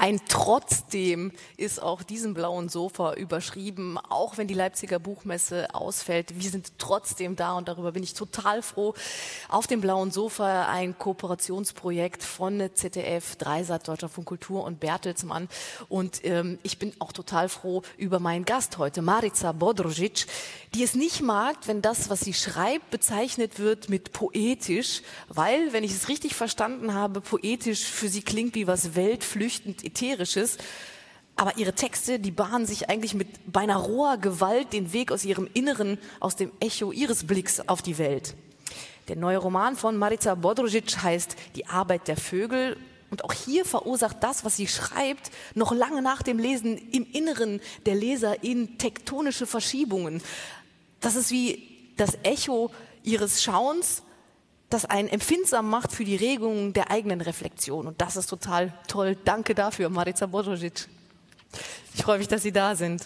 Ein Trotzdem ist auf diesem blauen Sofa überschrieben, auch wenn die Leipziger Buchmesse ausfällt. Wir sind trotzdem da und darüber bin ich total froh. Auf dem blauen Sofa ein Kooperationsprojekt von ZDF, Dreisat, Deutscher Funk Kultur und Bertelsmann. Und ähm, ich bin auch total froh über meinen Gast heute, Marica Bodrožić, die es nicht mag, wenn das, was sie schreibt, bezeichnet wird mit poetisch, weil, wenn ich es richtig verstanden habe, poetisch für sie klingt wie was weltflüchtend Ätherisches. Aber ihre Texte, die bahnen sich eigentlich mit beinahe roher Gewalt den Weg aus ihrem Inneren, aus dem Echo ihres Blicks auf die Welt. Der neue Roman von Marica Bodrožić heißt Die Arbeit der Vögel. Und auch hier verursacht das, was sie schreibt, noch lange nach dem Lesen im Inneren der Leser in tektonische Verschiebungen. Das ist wie das Echo ihres Schauens, das einen empfindsam macht für die Regungen der eigenen Reflexion. Und das ist total toll. Danke dafür, Marica Božožić. Ich freue mich, dass Sie da sind.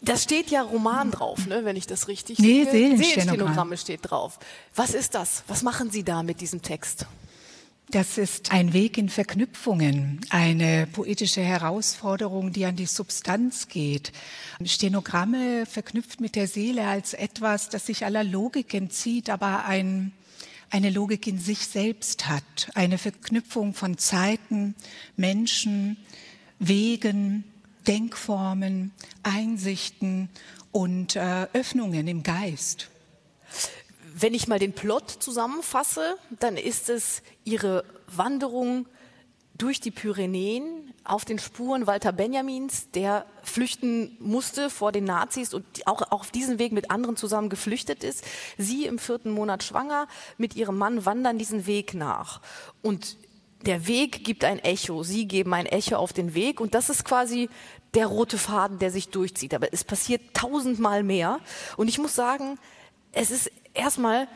Da steht ja Roman drauf, ne, wenn ich das richtig nee, sehe. Seelenstenogramme steht drauf. Was ist das? Was machen Sie da mit diesem Text? Das ist ein Weg in Verknüpfungen, eine poetische Herausforderung, die an die Substanz geht. Stenogramme verknüpft mit der Seele als etwas, das sich aller Logik entzieht, aber ein eine Logik in sich selbst hat, eine Verknüpfung von Zeiten, Menschen, Wegen, Denkformen, Einsichten und äh, Öffnungen im Geist. Wenn ich mal den Plot zusammenfasse, dann ist es ihre Wanderung durch die Pyrenäen auf den Spuren Walter Benjamins, der flüchten musste vor den Nazis und auch auf diesem Weg mit anderen zusammen geflüchtet ist. Sie im vierten Monat schwanger, mit ihrem Mann wandern diesen Weg nach. Und der Weg gibt ein Echo, sie geben ein Echo auf den Weg und das ist quasi der rote Faden, der sich durchzieht. Aber es passiert tausendmal mehr und ich muss sagen, es ist erstmal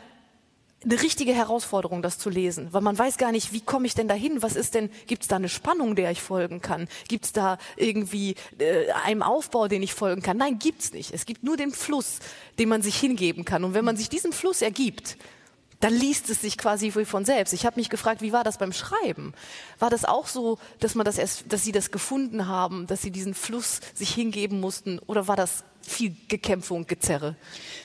eine richtige Herausforderung, das zu lesen, weil man weiß gar nicht, wie komme ich denn dahin? Was ist denn? Gibt es da eine Spannung, der ich folgen kann? Gibt es da irgendwie äh, einen Aufbau, den ich folgen kann? Nein, gibt's nicht. Es gibt nur den Fluss, den man sich hingeben kann. Und wenn man sich diesem Fluss ergibt, dann liest es sich quasi von selbst. Ich habe mich gefragt, wie war das beim Schreiben? War das auch so, dass man das erst, dass Sie das gefunden haben, dass Sie diesen Fluss sich hingeben mussten, oder war das viel Gekämpfe und Gezerre?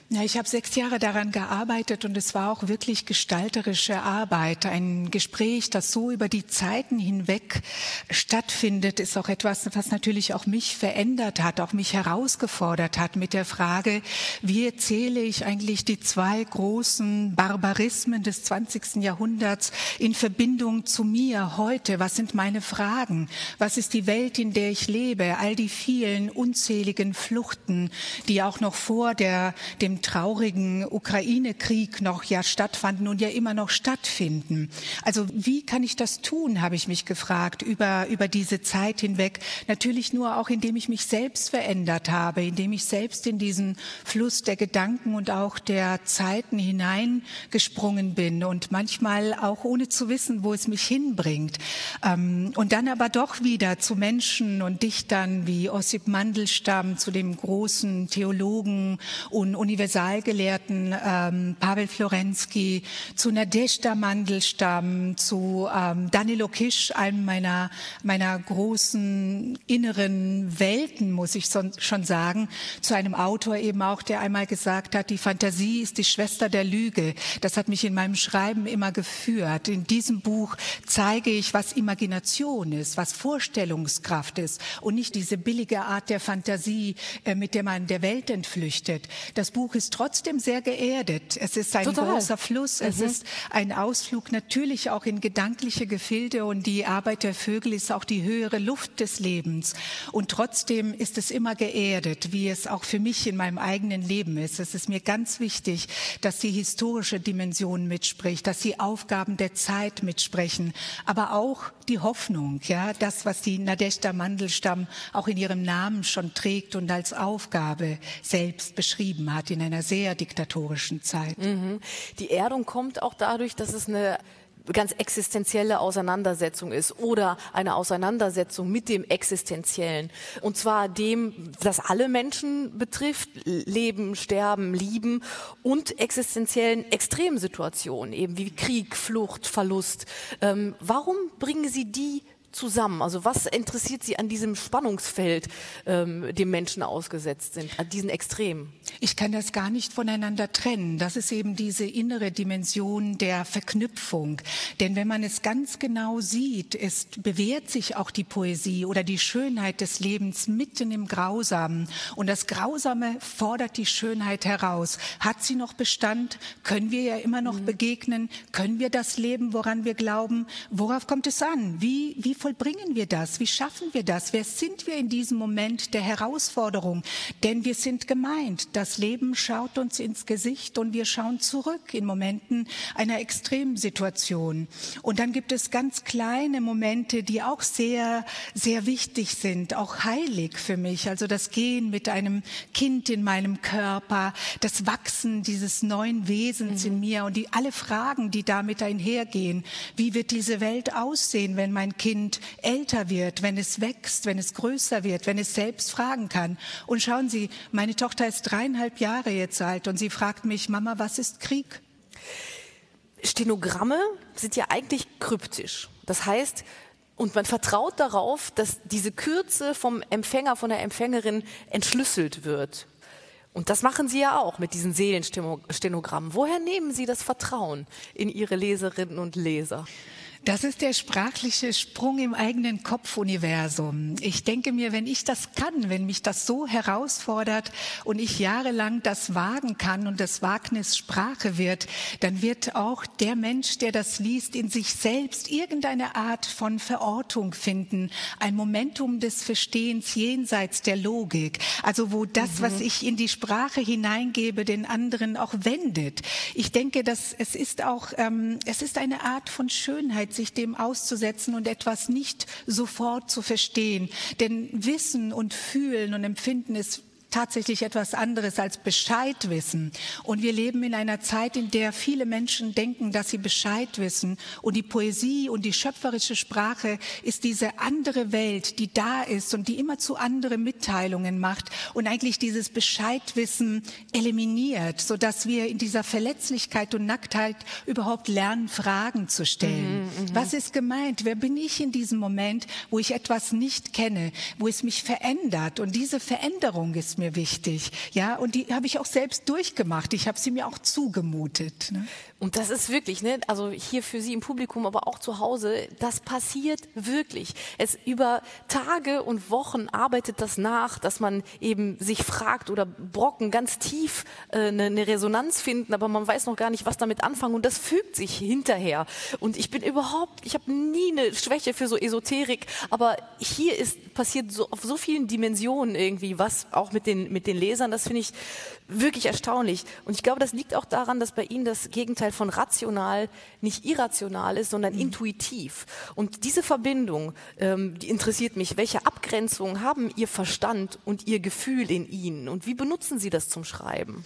Ja, ich habe sechs Jahre daran gearbeitet und es war auch wirklich gestalterische Arbeit. Ein Gespräch, das so über die Zeiten hinweg stattfindet, ist auch etwas, was natürlich auch mich verändert hat, auch mich herausgefordert hat mit der Frage, wie erzähle ich eigentlich die zwei großen Barbarismen des 20. Jahrhunderts in Verbindung zu mir heute? Was sind meine Fragen? Was ist die Welt, in der ich lebe? All die vielen unzähligen Fluchten, die auch noch vor der, dem traurigen Ukraine-Krieg noch ja stattfanden und ja immer noch stattfinden. Also wie kann ich das tun, habe ich mich gefragt, über, über diese Zeit hinweg. Natürlich nur auch, indem ich mich selbst verändert habe, indem ich selbst in diesen Fluss der Gedanken und auch der Zeiten hineingesprungen bin und manchmal auch ohne zu wissen, wo es mich hinbringt. Ähm, und dann aber doch wieder zu Menschen und Dichtern wie Ossip Mandelstam, zu dem großen Theologen und Universalgelehrten ähm, Pavel Florensky, zu Nadezhda Mandelstam, zu ähm, Danilo Kisch, einem meiner, meiner großen inneren Welten, muss ich so, schon sagen, zu einem Autor eben auch, der einmal gesagt hat, die Fantasie ist die Schwester der Lüge. Das hat mich in meinem Schreiben immer geführt. In diesem Buch zeige ich, was Imagination ist, was Vorstellungskraft ist und nicht diese billige Art der Fantasie, äh, mit der man der Welt entflüchtet. Das Buch ist trotzdem sehr geerdet. Es ist ein Total. großer Fluss. Es mhm. ist ein Ausflug natürlich auch in gedankliche Gefilde und die Arbeit der Vögel ist auch die höhere Luft des Lebens. Und trotzdem ist es immer geerdet, wie es auch für mich in meinem eigenen Leben ist. Es ist mir ganz wichtig, dass die historische Dimension mitspricht, dass die Aufgaben der Zeit mitsprechen, aber auch die Hoffnung, ja, das, was die Nadeshda Mandelstam auch in ihrem Namen schon trägt und als Aufgabe selbst beschrieben hat in einer sehr diktatorischen Zeit. Mhm. Die Erdung kommt auch dadurch, dass es eine ganz existenzielle Auseinandersetzung ist oder eine Auseinandersetzung mit dem Existenziellen. Und zwar dem, das alle Menschen betrifft, Leben, Sterben, Lieben und existenziellen Extremsituationen, eben wie Krieg, Flucht, Verlust. Ähm, warum bringen Sie die zusammen? Also was interessiert Sie an diesem Spannungsfeld, ähm, dem Menschen ausgesetzt sind, an diesen Extremen? Ich kann das gar nicht voneinander trennen. Das ist eben diese innere Dimension der Verknüpfung. Denn wenn man es ganz genau sieht, es bewährt sich auch die Poesie oder die Schönheit des Lebens mitten im Grausamen. Und das Grausame fordert die Schönheit heraus. Hat sie noch Bestand? Können wir ja immer noch mhm. begegnen? Können wir das leben, woran wir glauben? Worauf kommt es an? Wie, wie vollbringen wir das? Wie schaffen wir das? Wer sind wir in diesem Moment der Herausforderung? Denn wir sind gemeint. Das Leben schaut uns ins Gesicht und wir schauen zurück in Momenten einer Extremsituation. Und dann gibt es ganz kleine Momente, die auch sehr, sehr wichtig sind, auch heilig für mich. Also das Gehen mit einem Kind in meinem Körper, das Wachsen dieses neuen Wesens mhm. in mir und die, alle Fragen, die damit einhergehen. Wie wird diese Welt aussehen, wenn mein Kind älter wird, wenn es wächst, wenn es größer wird, wenn es selbst fragen kann. Und schauen Sie, meine Tochter ist dreieinhalb Jahre jetzt alt und sie fragt mich, Mama, was ist Krieg? Stenogramme sind ja eigentlich kryptisch. Das heißt, und man vertraut darauf, dass diese Kürze vom Empfänger, von der Empfängerin entschlüsselt wird. Und das machen Sie ja auch mit diesen Seelenstenogrammen. Woher nehmen Sie das Vertrauen in Ihre Leserinnen und Leser? Das ist der sprachliche Sprung im eigenen Kopfuniversum. Ich denke mir, wenn ich das kann, wenn mich das so herausfordert und ich jahrelang das wagen kann und das Wagnis Sprache wird, dann wird auch der Mensch, der das liest, in sich selbst irgendeine Art von Verortung finden, ein Momentum des Verstehens jenseits der Logik, also wo das, mhm. was ich in die Sprache hineingebe, den anderen auch wendet. Ich denke, dass es ist auch, ähm, es ist eine Art von Schönheit sich dem auszusetzen und etwas nicht sofort zu verstehen. Denn Wissen und Fühlen und Empfinden ist tatsächlich etwas anderes als Bescheid wissen. Und wir leben in einer Zeit, in der viele Menschen denken, dass sie Bescheid wissen. Und die Poesie und die schöpferische Sprache ist diese andere Welt, die da ist und die immer zu andere Mitteilungen macht und eigentlich dieses Bescheidwissen eliminiert, sodass wir in dieser Verletzlichkeit und Nacktheit überhaupt lernen, Fragen zu stellen. Mhm, mhm, Was ist gemeint? Wer bin ich in diesem Moment, wo ich etwas nicht kenne, wo es mich verändert? Und diese Veränderung ist mir mir wichtig. Ja, und die habe ich auch selbst durchgemacht. Ich habe sie mir auch zugemutet. Ne? Und das ist wirklich, ne, also hier für Sie im Publikum, aber auch zu Hause, das passiert wirklich. Es über Tage und Wochen arbeitet das nach, dass man eben sich fragt oder Brocken ganz tief äh, eine, eine Resonanz finden, aber man weiß noch gar nicht, was damit anfangen und das fügt sich hinterher. Und ich bin überhaupt, ich habe nie eine Schwäche für so Esoterik, aber hier ist passiert so auf so vielen Dimensionen irgendwie was auch mit den mit den Lesern, das finde ich wirklich erstaunlich. Und ich glaube, das liegt auch daran, dass bei Ihnen das Gegenteil von rational nicht irrational ist, sondern mhm. intuitiv. Und diese Verbindung, ähm, die interessiert mich. Welche Abgrenzungen haben Ihr Verstand und Ihr Gefühl in Ihnen? Und wie benutzen Sie das zum Schreiben?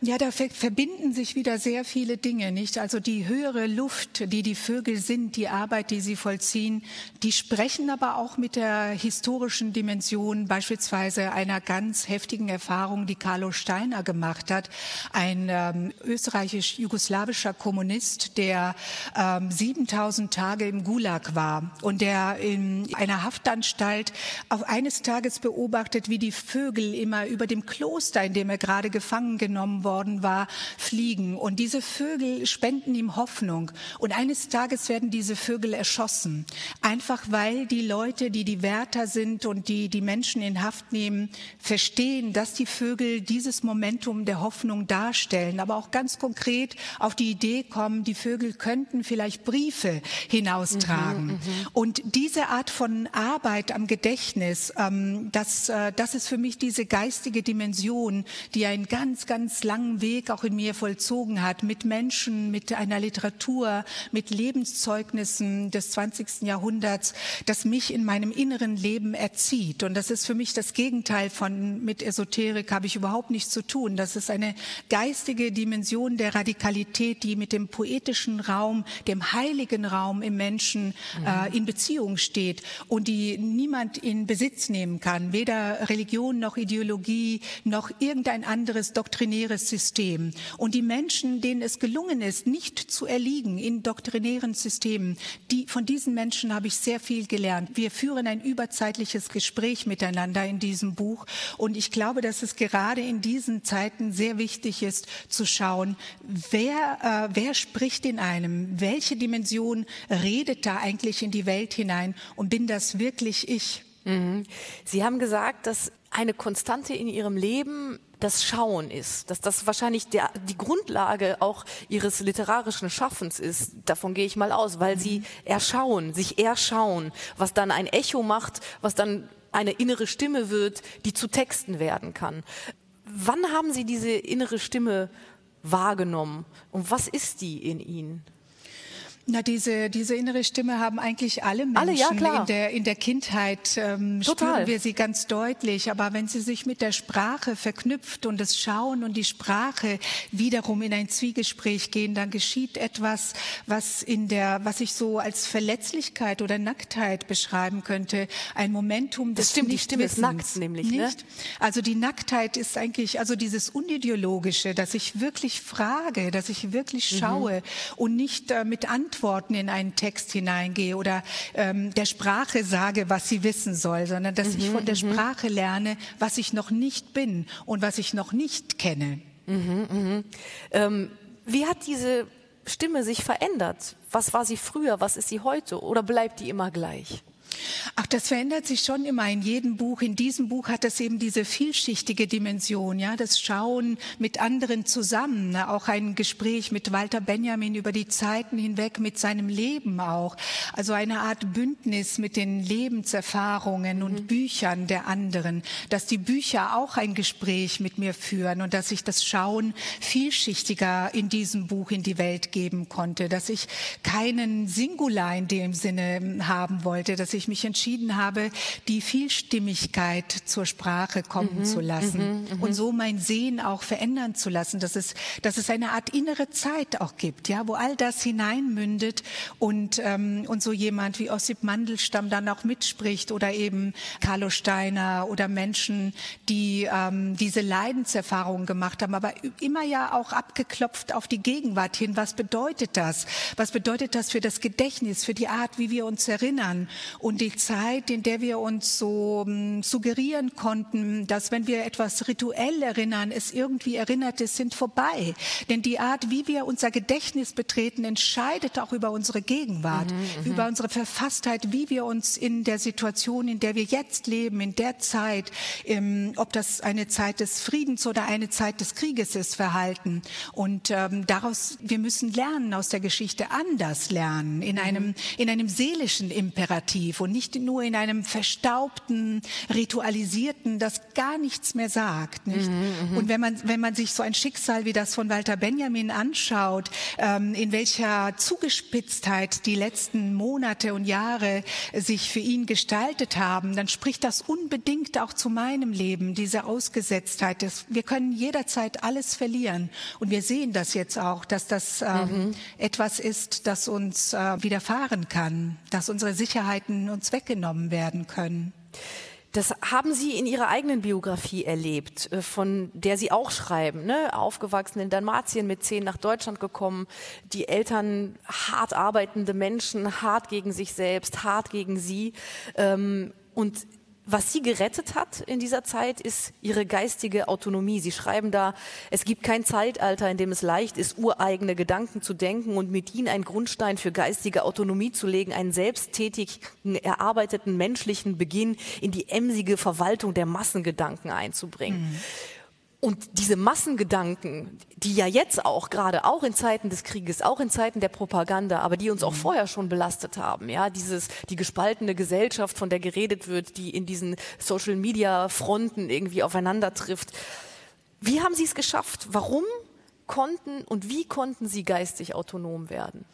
Ja, da verbinden sich wieder sehr viele Dinge, nicht? Also die höhere Luft, die die Vögel sind, die Arbeit, die sie vollziehen, die sprechen aber auch mit der historischen Dimension beispielsweise einer ganz heftigen Erfahrung, die Carlo Steiner gemacht hat, ein ähm, österreichisch-jugoslawischer Kommunist, der ähm, 7000 Tage im Gulag war und der in einer Haftanstalt auf eines Tages beobachtet, wie die Vögel immer über dem Kloster, in dem er gerade gefangen genommen worden war, fliegen. Und diese Vögel spenden ihm Hoffnung. Und eines Tages werden diese Vögel erschossen. Einfach weil die Leute, die die Wärter sind und die die Menschen in Haft nehmen, verstehen, dass die Vögel dieses Momentum der Hoffnung darstellen. Aber auch ganz konkret auf die Idee kommen, die Vögel könnten vielleicht Briefe hinaustragen. Mhm, mhm. und diese Art von Arbeit am Gedächtnis, ähm, das, äh, das ist für mich diese geistige Dimension, die ein ganz, ganz lang langen Weg auch in mir vollzogen hat, mit Menschen, mit einer Literatur, mit Lebenszeugnissen des 20. Jahrhunderts, das mich in meinem inneren Leben erzieht. Und das ist für mich das Gegenteil von mit Esoterik habe ich überhaupt nichts zu tun. Das ist eine geistige Dimension der Radikalität, die mit dem poetischen Raum, dem heiligen Raum im Menschen äh, in Beziehung steht und die niemand in Besitz nehmen kann, weder Religion noch Ideologie noch irgendein anderes doktrinäres System. Und die Menschen, denen es gelungen ist, nicht zu erliegen in doktrinären Systemen, die, von diesen Menschen habe ich sehr viel gelernt. Wir führen ein überzeitliches Gespräch miteinander in diesem Buch und ich glaube, dass es gerade in diesen Zeiten sehr wichtig ist zu schauen, wer, äh, wer spricht in einem, welche Dimension redet da eigentlich in die Welt hinein und bin das wirklich ich? Mhm. Sie haben gesagt, dass eine Konstante in Ihrem Leben das Schauen ist, dass das wahrscheinlich der, die Grundlage auch Ihres literarischen Schaffens ist. Davon gehe ich mal aus, weil Sie erschauen, sich erschauen, was dann ein Echo macht, was dann eine innere Stimme wird, die zu Texten werden kann. Wann haben Sie diese innere Stimme wahrgenommen und was ist die in Ihnen? Na, diese, diese innere Stimme haben eigentlich alle Menschen alle, ja, klar. in der, in der Kindheit, ähm, Total. spüren wir sie ganz deutlich. Aber wenn sie sich mit der Sprache verknüpft und das Schauen und die Sprache wiederum in ein Zwiegespräch gehen, dann geschieht etwas, was in der, was ich so als Verletzlichkeit oder Nacktheit beschreiben könnte. Ein Momentum des Das stimmt, die Stimme ist nackt nämlich, ne? Nicht? Also die Nacktheit ist eigentlich, also dieses Unideologische, dass ich wirklich frage, dass ich wirklich Mhm. schaue und nicht äh, mit Antworten in einen Text hineingehe oder ähm, der Sprache sage, was sie wissen soll, sondern dass ich von der Sprache lerne, was ich noch nicht bin und was ich noch nicht kenne. Ähm, wie hat diese Stimme sich verändert? Was war sie früher? Was ist sie heute? Oder bleibt die immer gleich? Ach, das verändert sich schon immer in jedem Buch. In diesem Buch hat es eben diese vielschichtige Dimension, ja, das Schauen mit anderen zusammen, ne? auch ein Gespräch mit Walter Benjamin über die Zeiten hinweg, mit seinem Leben auch. Also eine Art Bündnis mit den Lebenserfahrungen und Büchern der anderen, dass die Bücher auch ein Gespräch mit mir führen und dass ich das Schauen vielschichtiger in diesem Buch in die Welt geben konnte, dass ich keinen Singular in dem Sinne haben wollte, dass ich mich entschieden habe, die Vielstimmigkeit zur Sprache kommen zu lassen und so mein Sehen auch verändern zu lassen, dass es, dass es eine Art innere Zeit auch gibt, ja, wo all das hineinmündet und, ähm, und so jemand wie Ossip Mandelstam dann auch mitspricht oder eben Carlo Steiner oder Menschen, die ähm, diese Leidenserfahrungen gemacht haben, aber immer ja auch abgeklopft auf die Gegenwart hin. Was bedeutet das? Was bedeutet das für das Gedächtnis, für die Art, wie wir uns erinnern? Und die Zeit, in der wir uns so ähm, suggerieren konnten, dass wenn wir etwas rituell erinnern, es irgendwie erinnert ist, sind vorbei. Denn die Art, wie wir unser Gedächtnis betreten, entscheidet auch über unsere Gegenwart, über unsere Verfasstheit, wie wir uns in der Situation, in der wir jetzt leben, in der Zeit, ähm, ob das eine Zeit des Friedens oder eine Zeit des Krieges ist, verhalten. Und ähm, daraus, wir müssen lernen aus der Geschichte, anders lernen, in einem, in einem seelischen Imperativ und nicht nur in einem verstaubten, ritualisierten, das gar nichts mehr sagt. Nicht? Und wenn man, wenn man sich so ein Schicksal wie das von Walter Benjamin anschaut, ähm, in welcher Zugespitztheit die letzten Monate und Jahre sich für ihn gestaltet haben, dann spricht das unbedingt auch zu meinem Leben, diese Ausgesetztheit. Das, wir können jederzeit alles verlieren. Und wir sehen das jetzt auch, dass das ähm, etwas ist, das uns äh, widerfahren kann, dass unsere Sicherheiten uns weggenommen werden können. Das haben Sie in Ihrer eigenen Biografie erlebt, äh, von der Sie auch schreiben. Ne? Aufgewachsen in Dalmatien, mit zehn nach Deutschland gekommen, die Eltern hart arbeitende Menschen, hart gegen sich selbst, hart gegen Sie. Ähm, und was sie gerettet hat in dieser Zeit, ist ihre geistige Autonomie. Sie schreiben da, es gibt kein Zeitalter, in dem es leicht ist, ureigene Gedanken zu denken und mit ihnen einen Grundstein für geistige Autonomie zu legen, einen selbsttätigen, erarbeiteten menschlichen Beginn in die emsige Verwaltung der Massengedanken einzubringen. Und diese Massengedanken, die ja jetzt auch, gerade auch in Zeiten des Krieges, auch in Zeiten der Propaganda, aber die uns auch vorher schon belastet haben, ja, dieses, die gespaltene Gesellschaft, von der geredet wird, die in diesen Social Media Fronten irgendwie aufeinander trifft. Wie haben Sie es geschafft? Warum konnten und wie konnten Sie geistig autonom werden?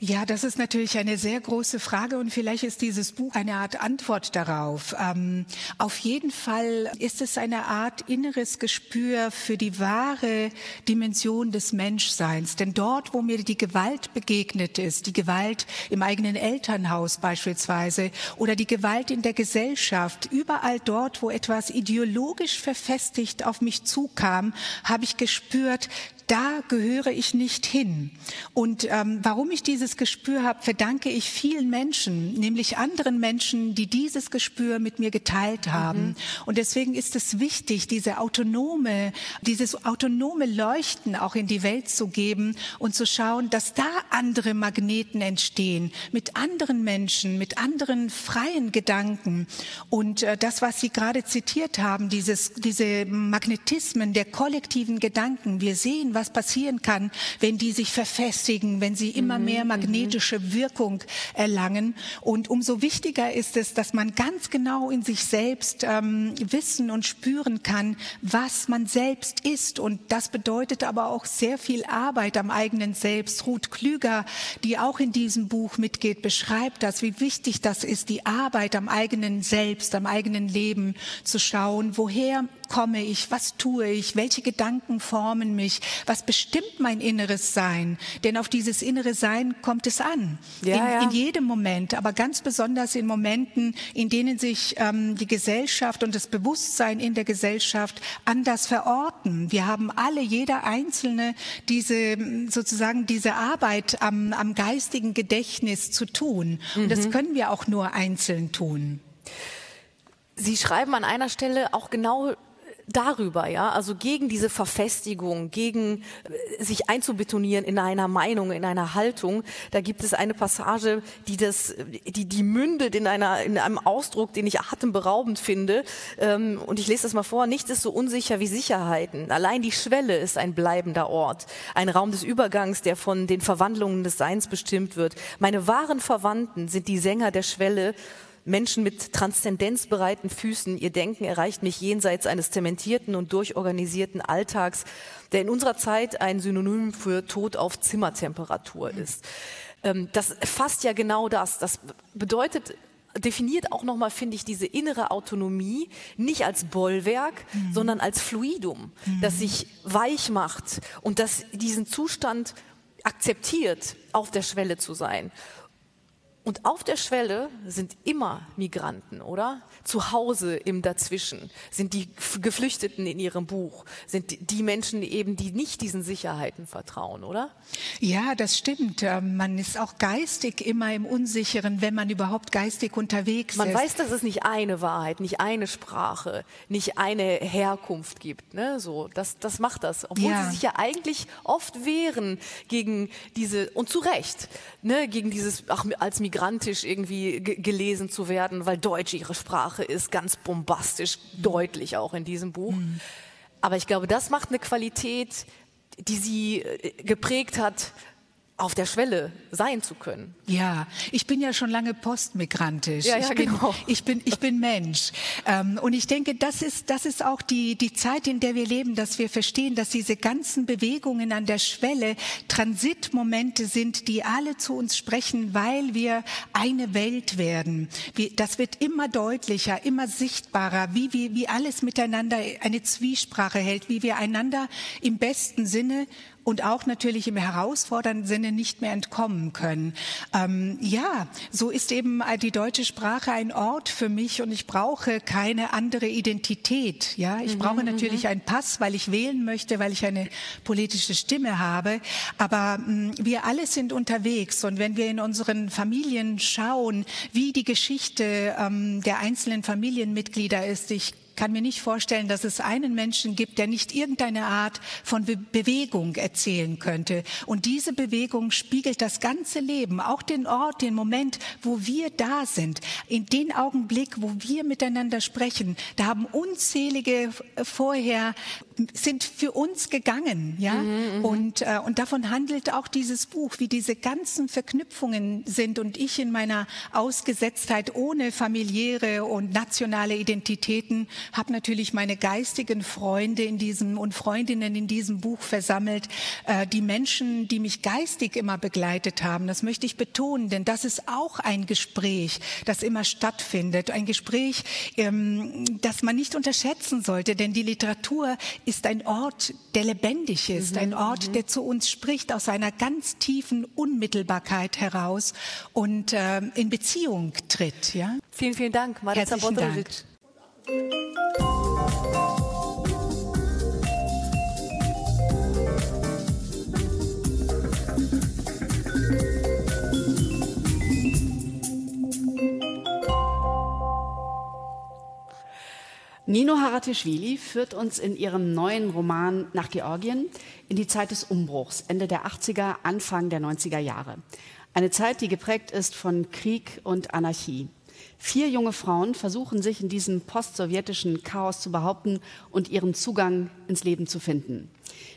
Ja, das ist natürlich eine sehr große Frage und vielleicht ist dieses Buch eine Art Antwort darauf. Ähm, auf jeden Fall ist es eine Art inneres Gespür für die wahre Dimension des Menschseins. Denn dort, wo mir die Gewalt begegnet ist, die Gewalt im eigenen Elternhaus beispielsweise oder die Gewalt in der Gesellschaft, überall dort, wo etwas ideologisch verfestigt auf mich zukam, habe ich gespürt, da gehöre ich nicht hin. Und ähm, warum ich dieses Gespür habe, verdanke ich vielen Menschen, nämlich anderen Menschen, die dieses Gespür mit mir geteilt haben. Mhm. Und deswegen ist es wichtig, diese autonome, dieses autonome Leuchten auch in die Welt zu geben und zu schauen, dass da andere Magneten entstehen, mit anderen Menschen, mit anderen freien Gedanken. Und äh, das, was Sie gerade zitiert haben, dieses, diese Magnetismen der kollektiven Gedanken, wir sehen, was passieren kann, wenn die sich verfestigen, wenn sie immer mhm, mehr mhm. magnetische Wirkung erlangen. Und umso wichtiger ist es, dass man ganz genau in sich selbst ähm, wissen und spüren kann, was man selbst ist. Und das bedeutet aber auch sehr viel Arbeit am eigenen Selbst. Ruth Klüger, die auch in diesem Buch mitgeht, beschreibt das, wie wichtig das ist, die Arbeit am eigenen Selbst, am eigenen Leben zu schauen. Woher komme ich? Was tue ich? Welche Gedanken formen mich? Was bestimmt mein inneres Sein? Denn auf dieses innere Sein kommt es an. Ja, in, ja. in jedem Moment, aber ganz besonders in Momenten, in denen sich ähm, die Gesellschaft und das Bewusstsein in der Gesellschaft anders verorten. Wir haben alle, jeder Einzelne, diese sozusagen diese Arbeit am, am geistigen Gedächtnis zu tun. Und mhm. das können wir auch nur einzeln tun. Sie schreiben an einer Stelle auch genau darüber, ja, also gegen diese Verfestigung, gegen äh, sich einzubetonieren in einer Meinung, in einer Haltung. Da gibt es eine Passage, die das, die, die mündet in einer, in einem Ausdruck, den ich atemberaubend finde. Ähm, und ich lese das mal vor. Nichts ist so unsicher wie Sicherheiten. Allein die Schwelle ist ein bleibender Ort. Ein Raum des Übergangs, der von den Verwandlungen des Seins bestimmt wird. Meine wahren Verwandten sind die Sänger der Schwelle Menschen mit transzendenzbereiten Füßen. Ihr Denken erreicht mich jenseits eines zementierten und durchorganisierten Alltags, der in unserer Zeit ein Synonym für Tod auf Zimmertemperatur ist. Ähm, das fasst ja genau das. Das bedeutet, definiert auch nochmal, finde ich, diese innere Autonomie nicht als Bollwerk, mhm. sondern als Fluidum, mhm. das sich weich macht und das diesen Zustand akzeptiert, auf der Schwelle zu sein. Und auf der Schwelle sind immer Migranten, oder? Zu Hause im Dazwischen sind die Geflüchteten in ihrem Buch, sind die Menschen eben, die nicht diesen Sicherheiten vertrauen, oder? Ja, das stimmt. Ähm, man ist auch geistig immer im Unsicheren, wenn man überhaupt geistig unterwegs man ist. Man weiß, dass es nicht eine Wahrheit, nicht eine Sprache, nicht eine Herkunft gibt. Ne? So, das, das macht das. Obwohl ja. sie sich ja eigentlich oft wehren gegen diese, und zu Recht, ne? gegen dieses, ach, als Migranten migrantisch irgendwie gelesen zu werden, weil Deutsch ihre Sprache ist, ganz bombastisch, deutlich auch in diesem Buch. Mhm. Aber ich glaube, das macht eine Qualität, die sie äh, geprägt hat auf der Schwelle sein zu können. Ja, ich bin ja schon lange postmigrantisch. Ja, ja, ich, bin, genau. ich bin ich bin Mensch ähm, und ich denke, das ist das ist auch die die Zeit, in der wir leben, dass wir verstehen, dass diese ganzen Bewegungen an der Schwelle Transitmomente sind, die alle zu uns sprechen, weil wir eine Welt werden. Wie, das wird immer deutlicher, immer sichtbarer, wie wie wie alles miteinander eine Zwiesprache hält, wie wir einander im besten Sinne und auch natürlich im herausfordernden Sinne nicht mehr entkommen können. Ähm, ja, so ist eben die deutsche Sprache ein Ort für mich und ich brauche keine andere Identität. Ja, ich mhm, brauche natürlich mhm. einen Pass, weil ich wählen möchte, weil ich eine politische Stimme habe. Aber mh, mm, wir alle sind unterwegs und wenn wir in unseren Familien schauen, wie die Geschichte ähm, der einzelnen Familienmitglieder ist, ich kann mir nicht vorstellen, dass es einen Menschen gibt, der nicht irgendeine Art von Be Bewegung erzählen könnte. Und diese Bewegung spiegelt das ganze Leben, auch den Ort, den Moment, wo wir da sind. In den Augenblick, wo wir miteinander sprechen, da haben unzählige vorher sind für uns gegangen, ja. Mhm, mhm, und, äh, und davon handelt auch dieses Buch, wie diese ganzen Verknüpfungen sind und ich in meiner Ausgesetztheit ohne familiäre und nationale Identitäten habe natürlich meine geistigen Freunde in diesem und Freundinnen in diesem Buch versammelt, äh, die Menschen, die mich geistig immer begleitet haben. Das möchte ich betonen, denn das ist auch ein Gespräch, das immer stattfindet, ein Gespräch, ähm, das man nicht unterschätzen sollte, denn die Literatur ist ein Ort, der lebendig ist, mhm, ein Ort, mhm. der zu uns spricht aus einer ganz tiefen Unmittelbarkeit heraus und äh, in Beziehung tritt. Ja? Vielen, vielen Dank, Marisa Herzlichen Dank. Nino Haratischvili führt uns in ihrem neuen Roman nach Georgien in die Zeit des Umbruchs, Ende der 80er, Anfang der 90er Jahre. Eine Zeit, die geprägt ist von Krieg und Anarchie. Vier junge Frauen versuchen sich in diesem postsowjetischen Chaos zu behaupten und ihren Zugang ins Leben zu finden.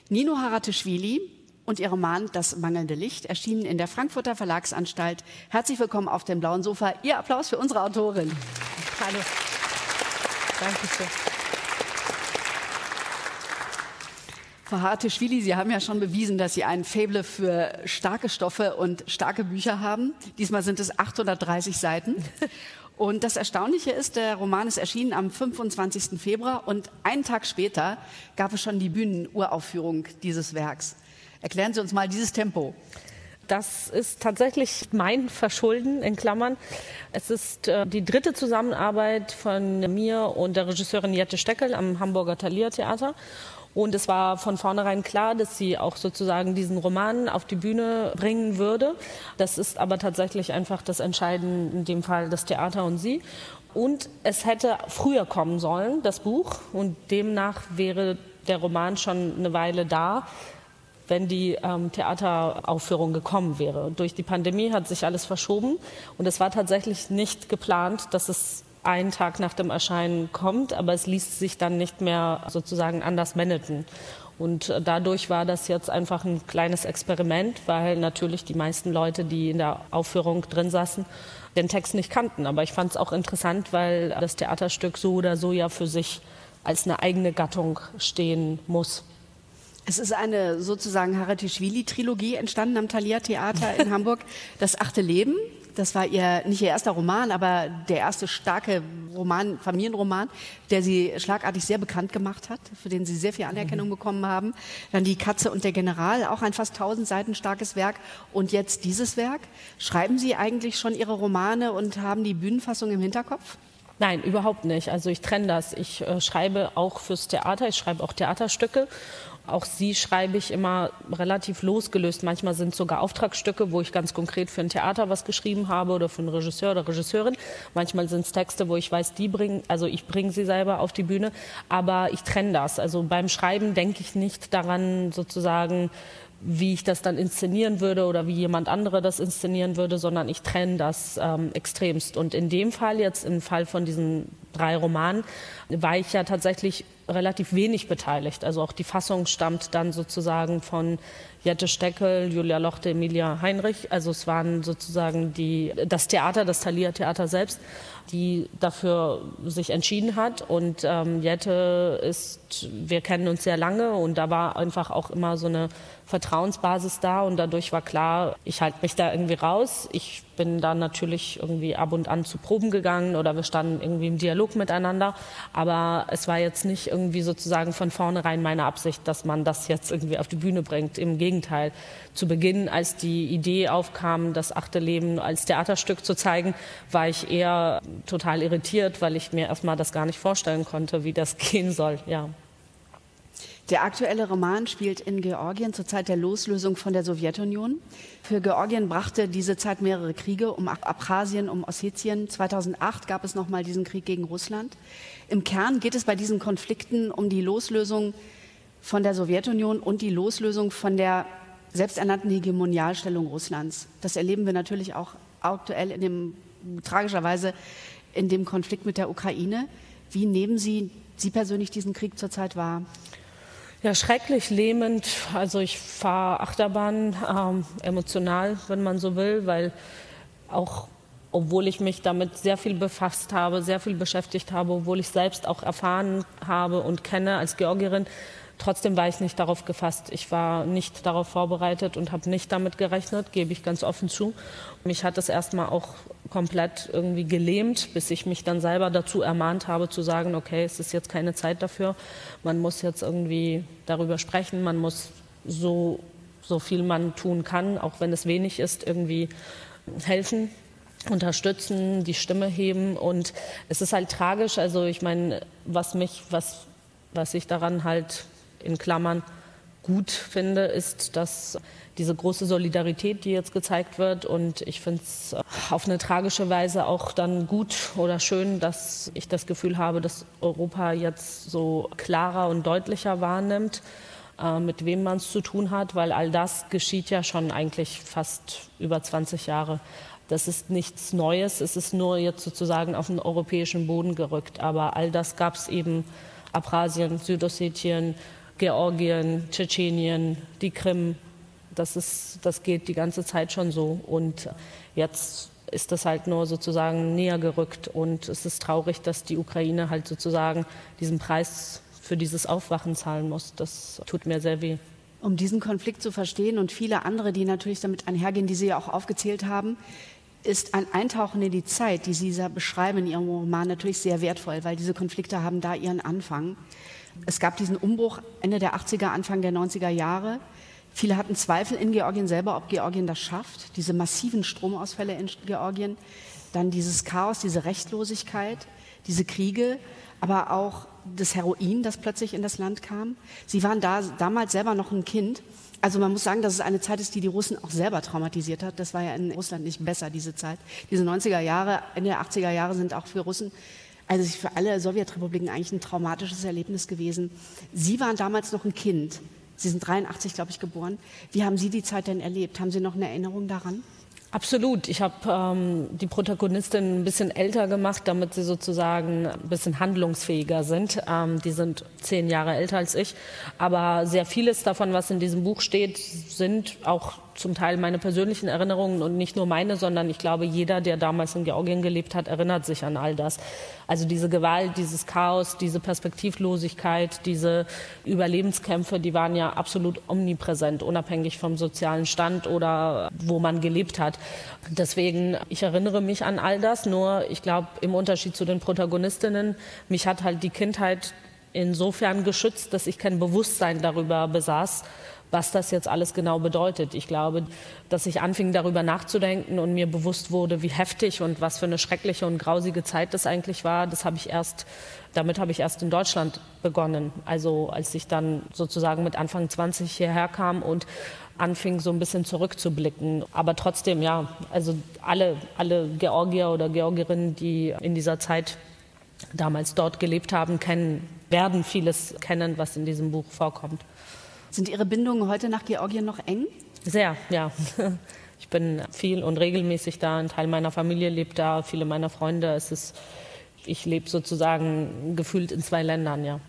Nino Haratischvili und ihr Roman Das mangelnde Licht erschienen in der Frankfurter Verlagsanstalt. Herzlich willkommen auf dem blauen Sofa. Ihr Applaus für unsere Autorin. Hallo. Dankeschön. Frau Hartischwili, Sie haben ja schon bewiesen, dass Sie ein Faible für starke Stoffe und starke Bücher haben. Diesmal sind es 830 Seiten. Und das Erstaunliche ist, der Roman ist erschienen am 25. Februar und einen Tag später gab es schon die Bühnenuraufführung dieses Werks. Erklären Sie uns mal dieses Tempo. Das ist tatsächlich mein Verschulden in Klammern. Es ist äh, die dritte Zusammenarbeit von mir und der Regisseurin Jette Steckel am Hamburger Thalia Theater. Und es war von vornherein klar, dass sie auch sozusagen diesen Roman auf die Bühne bringen würde. Das ist aber tatsächlich einfach das Entscheidende, in dem Fall das Theater und sie. Und es hätte früher kommen sollen, das Buch. Und demnach wäre der Roman schon eine Weile da wenn die ähm, Theateraufführung gekommen wäre. Durch die Pandemie hat sich alles verschoben und es war tatsächlich nicht geplant, dass es einen Tag nach dem Erscheinen kommt, aber es ließ sich dann nicht mehr sozusagen anders managen. Und äh, dadurch war das jetzt einfach ein kleines Experiment, weil natürlich die meisten Leute, die in der Aufführung drin saßen, den Text nicht kannten. Aber ich fand es auch interessant, weil das Theaterstück so oder so ja für sich als eine eigene Gattung stehen muss. Es ist eine sozusagen Haratischvili-Trilogie entstanden am Thalia Theater in Hamburg. Das achte Leben, das war ihr, nicht ihr erster Roman, aber der erste starke Roman, Familienroman, der sie schlagartig sehr bekannt gemacht hat, für den sie sehr viel Anerkennung mhm. bekommen haben. Dann Die Katze und der General, auch ein fast tausend Seiten starkes Werk. Und jetzt dieses Werk. Schreiben Sie eigentlich schon Ihre Romane und haben die Bühnenfassung im Hinterkopf? Nein, überhaupt nicht. Also ich trenne das. Ich äh, schreibe auch fürs Theater, ich schreibe auch Theaterstücke auch sie schreibe ich immer relativ losgelöst. Manchmal sind es sogar Auftragsstücke, wo ich ganz konkret für ein Theater was geschrieben habe oder für einen Regisseur oder Regisseurin. Manchmal sind es Texte, wo ich weiß, die bringen, also ich bringe sie selber auf die Bühne. Aber ich trenne das. Also beim Schreiben denke ich nicht daran, sozusagen, wie ich das dann inszenieren würde oder wie jemand andere das inszenieren würde, sondern ich trenne das ähm, extremst. Und in dem Fall, jetzt im Fall von diesen drei Romanen, war ich ja tatsächlich relativ wenig beteiligt. Also auch die Fassung stammt dann sozusagen von Jette Steckel, Julia Lochte, Emilia Heinrich. Also es waren sozusagen die, das Theater, das Thalia Theater selbst, die dafür sich entschieden hat. Und ähm, Jette ist, wir kennen uns sehr lange und da war einfach auch immer so eine Vertrauensbasis da und dadurch war klar, ich halte mich da irgendwie raus. Ich bin dann natürlich irgendwie ab und an zu Proben gegangen oder wir standen irgendwie im Dialog miteinander. Aber es war jetzt nicht irgendwie sozusagen von vornherein meine Absicht, dass man das jetzt irgendwie auf die Bühne bringt. Im Gegenteil. Zu Beginn, als die Idee aufkam, das achte Leben als Theaterstück zu zeigen, war ich eher total irritiert, weil ich mir erstmal das gar nicht vorstellen konnte, wie das gehen soll. Ja. Der aktuelle Roman spielt in Georgien zur Zeit der Loslösung von der Sowjetunion. Für Georgien brachte diese Zeit mehrere Kriege um Abchasien, um Ossetien. 2008 gab es nochmal diesen Krieg gegen Russland. Im Kern geht es bei diesen Konflikten um die Loslösung von der Sowjetunion und die Loslösung von der selbsternannten Hegemonialstellung Russlands. Das erleben wir natürlich auch aktuell in dem, tragischerweise in dem Konflikt mit der Ukraine. Wie nehmen Sie, Sie persönlich diesen Krieg zurzeit wahr? Ja, schrecklich lähmend. Also ich fahre Achterbahn, ähm, emotional, wenn man so will, weil auch obwohl ich mich damit sehr viel befasst habe, sehr viel beschäftigt habe, obwohl ich selbst auch erfahren habe und kenne als Georgierin, trotzdem war ich nicht darauf gefasst. Ich war nicht darauf vorbereitet und habe nicht damit gerechnet, gebe ich ganz offen zu. Mich hat es erstmal auch komplett irgendwie gelähmt, bis ich mich dann selber dazu ermahnt habe zu sagen, okay, es ist jetzt keine Zeit dafür. Man muss jetzt irgendwie darüber sprechen, man muss so, so viel man tun kann, auch wenn es wenig ist, irgendwie helfen unterstützen, die Stimme heben. Und es ist halt tragisch. Also ich meine, was mich, was, was ich daran halt in Klammern gut finde, ist, dass diese große Solidarität, die jetzt gezeigt wird. Und ich finde es auf eine tragische Weise auch dann gut oder schön, dass ich das Gefühl habe, dass Europa jetzt so klarer und deutlicher wahrnimmt, äh, mit wem man es zu tun hat, weil all das geschieht ja schon eigentlich fast über 20 Jahre. Das ist nichts Neues, es ist nur jetzt sozusagen auf den europäischen Boden gerückt. Aber all das gab es eben Abkhazien, Südossetien, Georgien, Tschetschenien, die Krim. Das, ist, das geht die ganze Zeit schon so. Und jetzt ist das halt nur sozusagen näher gerückt. Und es ist traurig, dass die Ukraine halt sozusagen diesen Preis für dieses Aufwachen zahlen muss. Das tut mir sehr weh. Um diesen Konflikt zu verstehen und viele andere, die natürlich damit einhergehen, die Sie ja auch aufgezählt haben, ist ein Eintauchen in die Zeit, die Sie beschreiben in Ihrem Roman, natürlich sehr wertvoll, weil diese Konflikte haben da ihren Anfang. Es gab diesen Umbruch Ende der 80er, Anfang der 90er Jahre. Viele hatten Zweifel in Georgien selber, ob Georgien das schafft. Diese massiven Stromausfälle in Georgien, dann dieses Chaos, diese Rechtlosigkeit, diese Kriege, aber auch das Heroin, das plötzlich in das Land kam. Sie waren da damals selber noch ein Kind also man muss sagen, dass es eine Zeit ist, die die Russen auch selber traumatisiert hat. Das war ja in Russland nicht besser, diese Zeit. Diese 90er Jahre, Ende der 80er Jahre sind auch für Russen, also für alle Sowjetrepubliken eigentlich ein traumatisches Erlebnis gewesen. Sie waren damals noch ein Kind. Sie sind 83, glaube ich, geboren. Wie haben Sie die Zeit denn erlebt? Haben Sie noch eine Erinnerung daran? Absolut. Ich habe ähm, die Protagonistin ein bisschen älter gemacht, damit sie sozusagen ein bisschen handlungsfähiger sind. Ähm, die sind zehn Jahre älter als ich. Aber sehr vieles davon, was in diesem Buch steht, sind auch zum Teil meine persönlichen Erinnerungen und nicht nur meine, sondern ich glaube, jeder, der damals in Georgien gelebt hat, erinnert sich an all das. Also diese Gewalt, dieses Chaos, diese Perspektivlosigkeit, diese Überlebenskämpfe, die waren ja absolut omnipräsent, unabhängig vom sozialen Stand oder wo man gelebt hat. Deswegen, ich erinnere mich an all das, nur ich glaube, im Unterschied zu den Protagonistinnen, mich hat halt die Kindheit insofern geschützt, dass ich kein Bewusstsein darüber besaß, was das jetzt alles genau bedeutet. Ich glaube, dass ich anfing darüber nachzudenken und mir bewusst wurde, wie heftig und was für eine schreckliche und grausige Zeit das eigentlich war, das habe ich erst, damit habe ich erst in Deutschland begonnen. Also als ich dann sozusagen mit Anfang 20 hierher kam und anfing, so ein bisschen zurückzublicken. Aber trotzdem, ja, also alle, alle Georgier oder Georgierinnen, die in dieser Zeit damals dort gelebt haben, kennen, werden vieles kennen, was in diesem Buch vorkommt. Sind Ihre Bindungen heute nach Georgien noch eng? Sehr, ja. Ich bin viel und regelmäßig da. Ein Teil meiner Familie lebt da, viele meiner Freunde. Es ist, ich lebe sozusagen gefühlt in zwei Ländern, ja.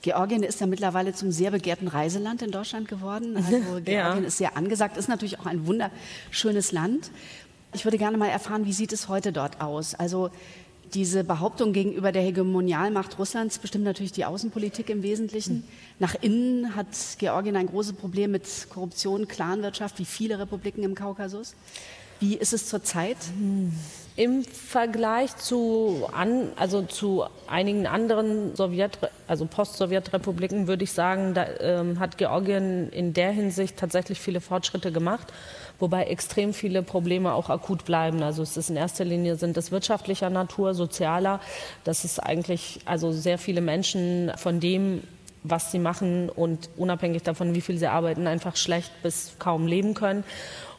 Georgien ist ja mittlerweile zum sehr begehrten Reiseland in Deutschland geworden. Also Georgien ja. ist sehr angesagt, ist natürlich auch ein wunderschönes Land. Ich würde gerne mal erfahren, wie sieht es heute dort aus? Also diese Behauptung gegenüber der Hegemonialmacht Russlands bestimmt natürlich die Außenpolitik im Wesentlichen. Nach innen hat Georgien ein großes Problem mit Korruption, Clanwirtschaft, wie viele Republiken im Kaukasus. Wie ist es zurzeit? Im Vergleich zu, an, also zu einigen anderen Sowjet, also Post-Sowjetrepubliken würde ich sagen, da ähm, hat Georgien in der Hinsicht tatsächlich viele Fortschritte gemacht wobei extrem viele Probleme auch akut bleiben. Also es ist in erster Linie sind es wirtschaftlicher Natur, sozialer. Das ist eigentlich also sehr viele Menschen von dem was sie machen und unabhängig davon, wie viel sie arbeiten, einfach schlecht bis kaum leben können.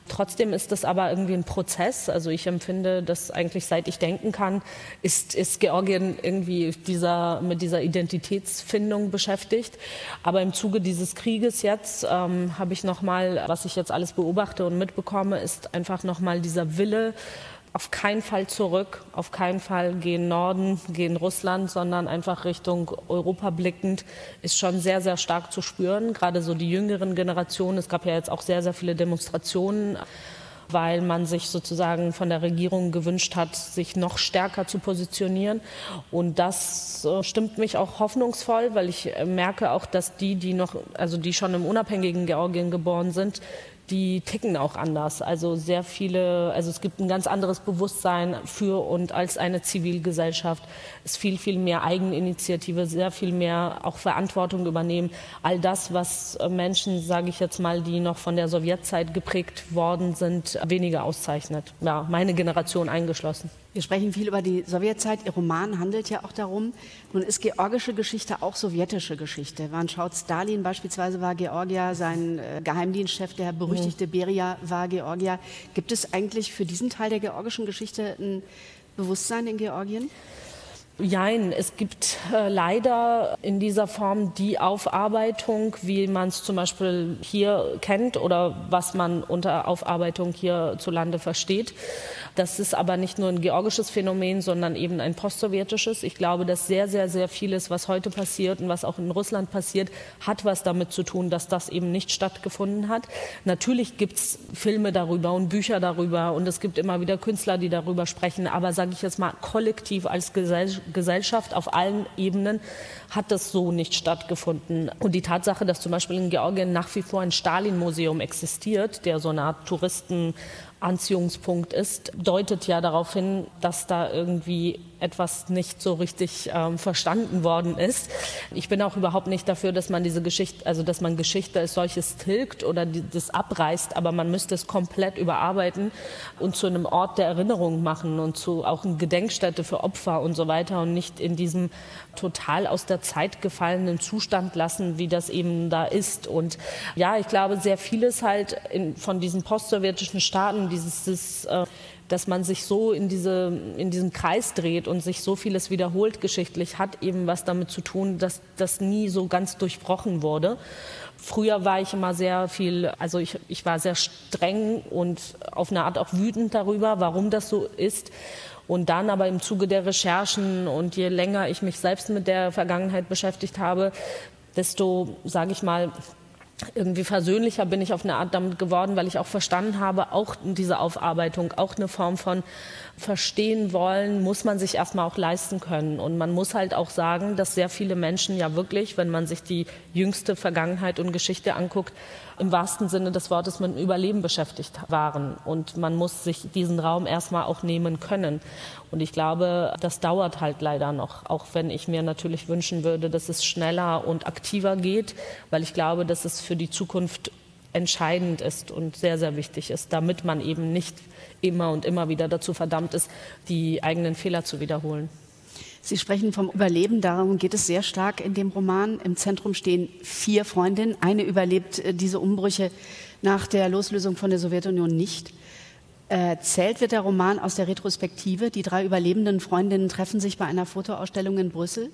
Trotzdem ist das aber irgendwie ein Prozess. Also ich empfinde, dass eigentlich seit ich denken kann, ist, ist Georgien irgendwie dieser, mit dieser Identitätsfindung beschäftigt. Aber im Zuge dieses Krieges jetzt ähm, habe ich nochmal, was ich jetzt alles beobachte und mitbekomme, ist einfach nochmal dieser Wille, auf keinen Fall zurück, auf keinen Fall gehen Norden, gehen Russland, sondern einfach Richtung Europa blickend, ist schon sehr, sehr stark zu spüren. Gerade so die jüngeren Generationen. Es gab ja jetzt auch sehr, sehr viele Demonstrationen weil man sich sozusagen von der Regierung gewünscht hat, sich noch stärker zu positionieren. Und das äh, stimmt mich auch hoffnungsvoll, weil ich äh, merke auch, dass die, die noch, also die schon im unabhängigen Georgien geboren sind, die ticken auch anders. Also sehr viele, also es gibt ein ganz anderes Bewusstsein für und als eine Zivilgesellschaft. Es viel, viel mehr Eigeninitiative, sehr viel mehr auch Verantwortung übernehmen. All das, was Menschen, sage ich jetzt mal, die noch von der Sowjetzeit geprägt worden sind, weniger auszeichnet. Ja, meine Generation eingeschlossen. Wir sprechen viel über die Sowjetzeit. Ihr Roman handelt ja auch darum. Nun ist georgische Geschichte auch sowjetische Geschichte. Man schaut, Stalin beispielsweise war Georgier, sein äh, Geheimdienstchef, der berüchtigte mhm. Beria, war Georgier. Gibt es eigentlich für diesen Teil der georgischen Geschichte ein Bewusstsein in Georgien? Jein, es gibt äh, leider in dieser Form die Aufarbeitung, wie man es zum Beispiel hier kennt oder was man unter Aufarbeitung hierzulande versteht. Das ist aber nicht nur ein georgisches Phänomen, sondern eben ein postsowjetisches. Ich glaube, dass sehr, sehr, sehr vieles, was heute passiert und was auch in Russland passiert, hat was damit zu tun, dass das eben nicht stattgefunden hat. Natürlich gibt es Filme darüber und Bücher darüber und es gibt immer wieder Künstler, die darüber sprechen. Aber sage ich jetzt mal, kollektiv als Gesellschaft auf allen Ebenen hat das so nicht stattgefunden. Und die Tatsache, dass zum Beispiel in Georgien nach wie vor ein Stalin-Museum existiert, der so eine Art Touristen Anziehungspunkt ist, deutet ja darauf hin, dass da irgendwie etwas nicht so richtig ähm, verstanden worden ist. Ich bin auch überhaupt nicht dafür, dass man diese Geschichte, also dass man Geschichte als solches tilgt oder die, das abreißt, aber man müsste es komplett überarbeiten und zu einem Ort der Erinnerung machen und zu auch eine Gedenkstätte für Opfer und so weiter und nicht in diesem total aus der Zeit gefallenen Zustand lassen, wie das eben da ist. Und ja, ich glaube, sehr vieles halt in, von diesen postsowjetischen Staaten, dieses, dieses äh, dass man sich so in, diese, in diesem Kreis dreht und sich so vieles wiederholt geschichtlich, hat eben was damit zu tun, dass das nie so ganz durchbrochen wurde. Früher war ich immer sehr viel, also ich, ich war sehr streng und auf eine Art auch wütend darüber, warum das so ist. Und dann aber im Zuge der Recherchen und je länger ich mich selbst mit der Vergangenheit beschäftigt habe, desto, sage ich mal, irgendwie versöhnlicher bin ich auf eine Art damit geworden, weil ich auch verstanden habe, auch diese Aufarbeitung, auch eine Form von verstehen wollen, muss man sich erstmal auch leisten können. Und man muss halt auch sagen, dass sehr viele Menschen ja wirklich, wenn man sich die jüngste Vergangenheit und Geschichte anguckt, im wahrsten Sinne des Wortes mit dem Überleben beschäftigt waren. Und man muss sich diesen Raum erstmal auch nehmen können. Und ich glaube, das dauert halt leider noch, auch wenn ich mir natürlich wünschen würde, dass es schneller und aktiver geht, weil ich glaube, dass es für die Zukunft entscheidend ist und sehr, sehr wichtig ist, damit man eben nicht immer und immer wieder dazu verdammt ist, die eigenen Fehler zu wiederholen. Sie sprechen vom Überleben, darum geht es sehr stark in dem Roman. Im Zentrum stehen vier Freundinnen. Eine überlebt äh, diese Umbrüche nach der Loslösung von der Sowjetunion nicht. Erzählt wird der Roman aus der Retrospektive. Die drei überlebenden Freundinnen treffen sich bei einer Fotoausstellung in Brüssel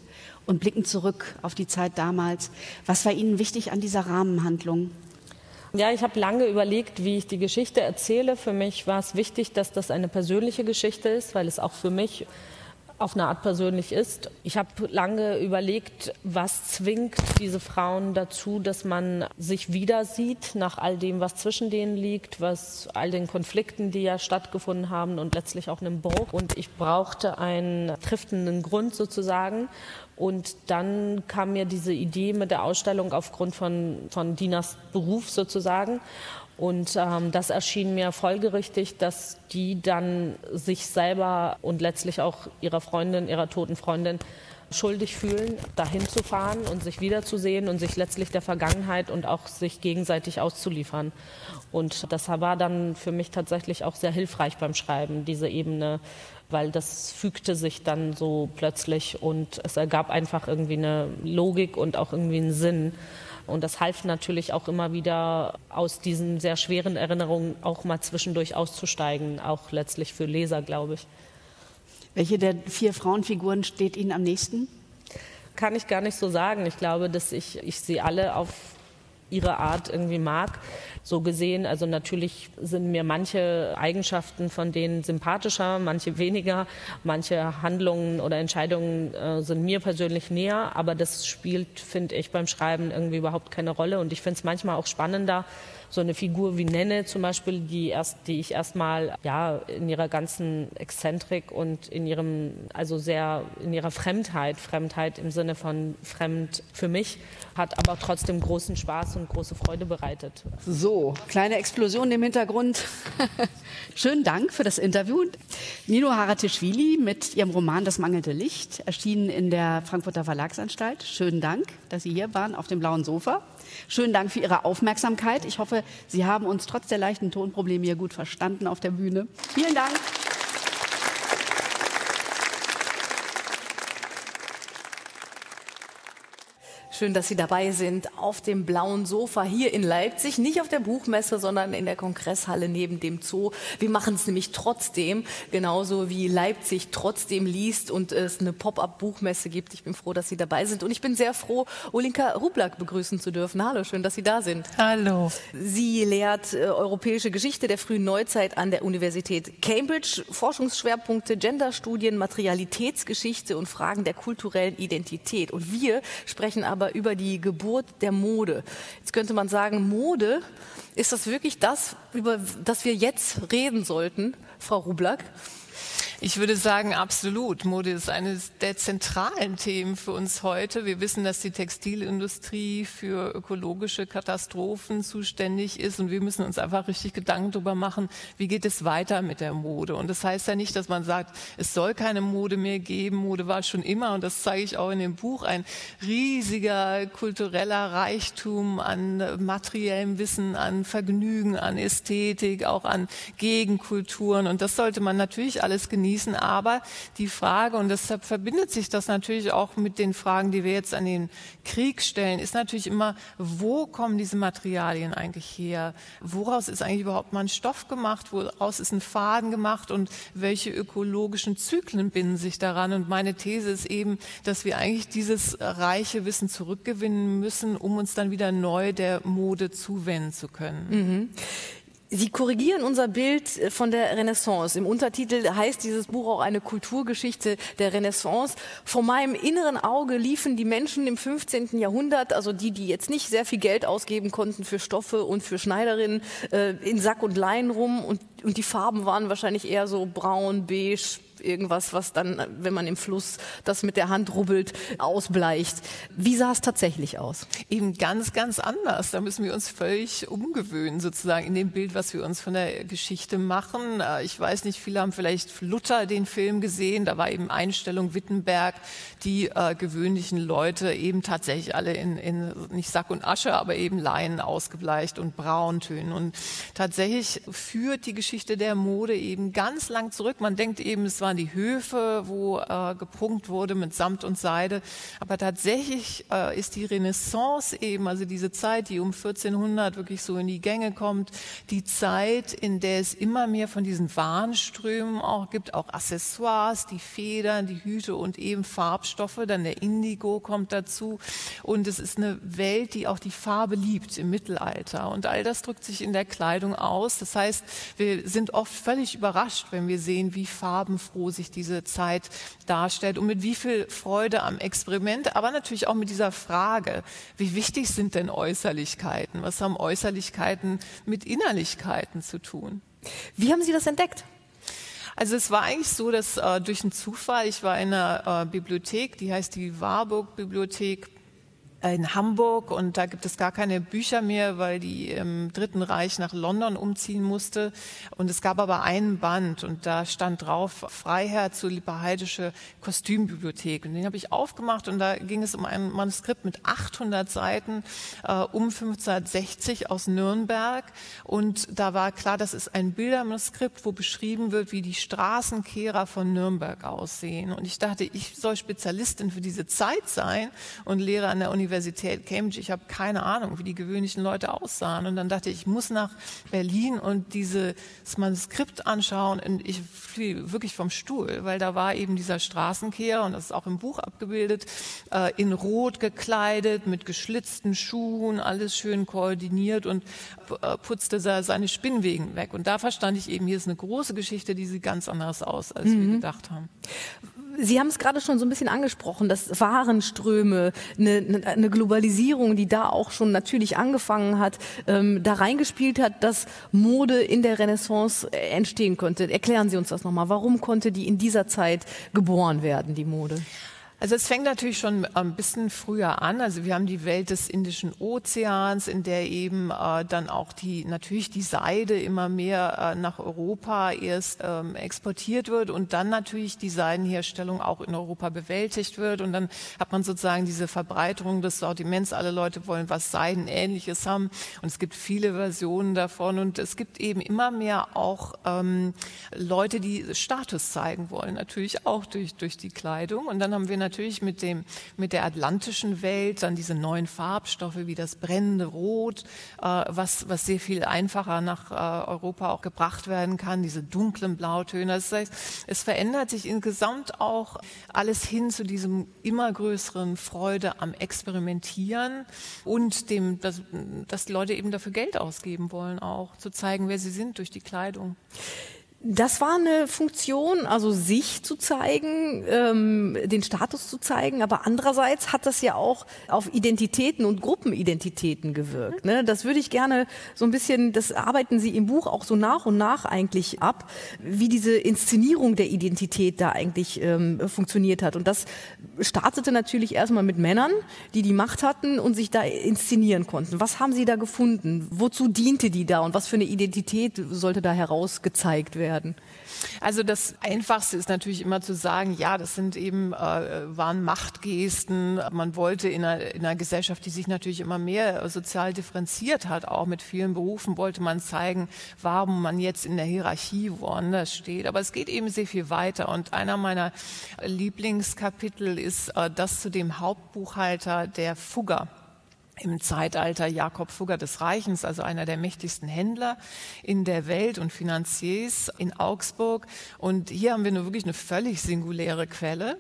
und blicken zurück auf die Zeit damals. Was war Ihnen wichtig an dieser Rahmenhandlung? Ja, ich habe lange überlegt, wie ich die Geschichte erzähle. Für mich war es wichtig, dass das eine persönliche Geschichte ist, weil es auch für mich auf eine Art persönlich ist. Ich habe lange überlegt, was zwingt diese Frauen dazu, dass man sich wieder sieht nach all dem, was zwischen denen liegt, was all den Konflikten, die ja stattgefunden haben und letztlich auch einem Bruch. Und ich brauchte einen triftenden Grund sozusagen. Und dann kam mir diese Idee mit der Ausstellung aufgrund von, von Dinas Beruf sozusagen. Und ähm, das erschien mir folgerichtig, dass die dann sich selber und letztlich auch ihrer Freundin, ihrer toten Freundin schuldig fühlen, dahin zu fahren und sich wiederzusehen und sich letztlich der Vergangenheit und auch sich gegenseitig auszuliefern. Und das war dann für mich tatsächlich auch sehr hilfreich beim Schreiben, diese Ebene, weil das fügte sich dann so plötzlich und es ergab einfach irgendwie eine Logik und auch irgendwie einen Sinn. Und das half natürlich auch immer wieder aus diesen sehr schweren Erinnerungen auch mal zwischendurch auszusteigen, auch letztlich für Leser, glaube ich. Welche der vier Frauenfiguren steht Ihnen am nächsten? Kann ich gar nicht so sagen. Ich glaube, dass ich, ich sie alle auf ihre Art irgendwie mag. so gesehen. Also natürlich sind mir manche Eigenschaften von denen sympathischer, manche weniger, manche Handlungen oder Entscheidungen äh, sind mir persönlich näher, aber das spielt, finde ich, beim Schreiben irgendwie überhaupt keine Rolle. Und ich finde es manchmal auch spannender, so eine Figur wie Nenne zum Beispiel, die erst, die ich erstmal ja in ihrer ganzen Exzentrik und in ihrem, also sehr in ihrer Fremdheit, Fremdheit im Sinne von fremd für mich, hat aber trotzdem großen Spaß und große Freude bereitet. So, kleine Explosion im Hintergrund. Schönen Dank für das Interview. Nino Haratischvili mit ihrem Roman Das mangelnde Licht, erschienen in der Frankfurter Verlagsanstalt. Schönen Dank, dass Sie hier waren auf dem blauen Sofa. Schönen Dank für Ihre Aufmerksamkeit. Ich hoffe, Sie haben uns trotz der leichten Tonprobleme hier gut verstanden auf der Bühne. Vielen Dank. Schön, dass Sie dabei sind auf dem blauen Sofa hier in Leipzig. Nicht auf der Buchmesse, sondern in der Kongresshalle neben dem Zoo. Wir machen es nämlich trotzdem, genauso wie Leipzig trotzdem liest und es eine Pop-up-Buchmesse gibt. Ich bin froh, dass Sie dabei sind. Und ich bin sehr froh, Olinka Rublak begrüßen zu dürfen. Hallo, schön, dass Sie da sind. Hallo. Sie lehrt äh, europäische Geschichte der frühen Neuzeit an der Universität Cambridge. Forschungsschwerpunkte Genderstudien, Materialitätsgeschichte und Fragen der kulturellen Identität. Und wir sprechen aber aber über die Geburt der Mode. Jetzt könnte man sagen, Mode, ist das wirklich das, über das wir jetzt reden sollten, Frau Rublak? Ich würde sagen, absolut. Mode ist eines der zentralen Themen für uns heute. Wir wissen, dass die Textilindustrie für ökologische Katastrophen zuständig ist und wir müssen uns einfach richtig Gedanken darüber machen, wie geht es weiter mit der Mode. Und das heißt ja nicht, dass man sagt, es soll keine Mode mehr geben. Mode war schon immer, und das zeige ich auch in dem Buch, ein riesiger kultureller Reichtum an materiellem Wissen, an Vergnügen, an Ästhetik, auch an Gegenkulturen. Und das sollte man natürlich alles genießen genießen. Aber die Frage, und deshalb verbindet sich das natürlich auch mit den Fragen, die wir jetzt an den Krieg stellen, ist natürlich immer, wo kommen diese Materialien eigentlich her? Woraus ist eigentlich überhaupt mal ein Stoff gemacht? Woraus ist ein Faden gemacht? Und welche ökologischen Zyklen binden sich daran? Und meine These ist eben, dass wir eigentlich dieses reiche Wissen zurückgewinnen müssen, um uns dann wieder neu der Mode zuwenden zu können. Mhm. Sie korrigieren unser Bild äh, von der Renaissance. Im Untertitel heißt dieses Buch auch eine Kulturgeschichte der Renaissance. Vor meinem inneren Auge liefen die Menschen im 15. Jahrhundert, also die, die jetzt nicht sehr viel Geld ausgeben konnten für Stoffe und für Schneiderinnen, äh, in Sack und Leinen rum und, und die Farben waren wahrscheinlich eher so braun, beige, irgendwas, was dann, wenn man im Fluss das mit der Hand rubbelt, ausbleicht. Wie sah es tatsächlich aus? Eben ganz, ganz anders. Da müssen wir uns völlig umgewöhnen, sozusagen, in dem Bild, was wir uns von der Geschichte machen. Äh, ich weiß nicht, viele haben vielleicht Luther den Film gesehen. Da war eben Einstellung Wittenberg, die äh, gewöhnlichen Leute eben tatsächlich alle in, in nicht Sack und Asche, aber eben Leinen ausgebleicht und Brauntönen. Und tatsächlich führt die Geschichte der Mode eben ganz lang zurück. Man denkt eben, es war waren die Höfe, wo äh, geprunkt wurde mit Samt und Seide. Aber tatsächlich äh, ist die Renaissance eben, also diese Zeit, die um 1400 wirklich so in die Gänge kommt, die Zeit, in der es immer mehr von diesen Warnströmen auch gibt, auch Accessoires, die Federn, die Hüte und eben Farbstoffe. Dann der Indigo kommt dazu. Und es ist eine Welt, die auch die Farbe liebt im Mittelalter. Und all das drückt sich in der Kleidung aus. Das heißt, wir sind oft völlig überrascht, wenn wir sehen, wie farbenfroh froh sich diese Zeit darstellt und mit wie viel Freude am Experiment, aber natürlich auch mit dieser Frage, wie wichtig sind denn Äußerlichkeiten? Was haben Äußerlichkeiten mit Innerlichkeiten zu tun? Wie haben Sie das entdeckt? Also es war eigentlich so, dass äh, durch einen Zufall, ich war in einer äh, Bibliothek, die heißt die Warburg Bibliothek in Hamburg und da gibt es gar keine Bücher mehr, weil die im Dritten Reich nach London umziehen musste. Und es gab aber einen Band und da stand drauf Freiherr zur Lippheidische Kostümbibliothek. Und den habe ich aufgemacht und da ging es um ein Manuskript mit 800 Seiten äh, um 1560 aus Nürnberg. Und da war klar, das ist ein Bildermanuskript, wo beschrieben wird, wie die Straßenkehrer von Nürnberg aussehen. Und ich dachte, ich soll Spezialistin für diese Zeit sein und lehre an der Universität Universität Cambridge, ich habe keine Ahnung, wie die gewöhnlichen Leute aussahen. Und dann dachte ich, ich muss nach Berlin und dieses Manuskript anschauen. Und ich fiel wirklich vom Stuhl, weil da war eben dieser Straßenkehrer, und das ist auch im Buch abgebildet, äh, in Rot gekleidet, mit geschlitzten Schuhen, alles schön koordiniert und äh, putzte seine Spinnwegen weg. Und da verstand ich eben, hier ist eine große Geschichte, die sieht ganz anders aus, als mhm. wir gedacht haben. Sie haben es gerade schon so ein bisschen angesprochen, dass Warenströme, eine, eine, Globalisierung, die da auch schon natürlich angefangen hat, ähm, da reingespielt hat, dass Mode in der Renaissance äh, entstehen konnte. Erklären Sie uns das nochmal. Warum konnte die in dieser Zeit geboren werden, die Mode? Also es fängt natürlich schon ein bisschen früher an. Also wir haben die Welt des Indischen Ozeans, in der eben äh, dann auch die natürlich die Seide immer mehr äh, nach Europa erst ähm, exportiert wird und dann natürlich die Seidenherstellung auch in Europa bewältigt wird und dann hat man sozusagen diese Verbreiterung des Sortiments. Alle Leute wollen was Seidenähnliches haben und es gibt viele Versionen davon und es gibt eben immer mehr auch ähm, Leute, die Status zeigen wollen, natürlich auch durch durch die Kleidung und dann haben wir natürlich mit, dem, mit der atlantischen Welt, dann diese neuen Farbstoffe wie das brennende Rot, äh, was, was sehr viel einfacher nach äh, Europa auch gebracht werden kann, diese dunklen Blautöne. Das heißt, es verändert sich insgesamt auch alles hin zu diesem immer größeren Freude am Experimentieren und dem, dass, dass die Leute eben dafür Geld ausgeben wollen, auch zu zeigen, wer sie sind durch die Kleidung. Das war eine Funktion, also sich zu zeigen, ähm, den Status zu zeigen, aber andererseits hat das ja auch auf Identitäten und Gruppenidentitäten gewirkt. Ne? Das würde ich gerne so ein bisschen, das arbeiten Sie im Buch auch so nach und nach eigentlich ab, wie diese Inszenierung der Identität da eigentlich ähm, funktioniert hat. Und das startete natürlich erstmal mit Männern, die die Macht hatten und sich da inszenieren konnten. Was haben Sie da gefunden? Wozu diente die da und was für eine Identität sollte da herausgezeigt werden? Werden? Also das Einfachste ist natürlich immer zu sagen, ja, das sind eben äh, waren Machtgesten. Man wollte in einer, in einer Gesellschaft, die sich natürlich immer mehr sozial differenziert hat, auch mit vielen Berufen, wollte man zeigen, warum man jetzt in der Hierarchie woanders steht. Aber es geht eben sehr viel weiter. Und einer meiner Lieblingskapitel ist äh, das zu dem Hauptbuchhalter der Fugger im Zeitalter Jakob Fugger des Reichens, also einer der mächtigsten Händler in der Welt und Finanziers in Augsburg. Und hier haben wir nur wirklich eine völlig singuläre Quelle.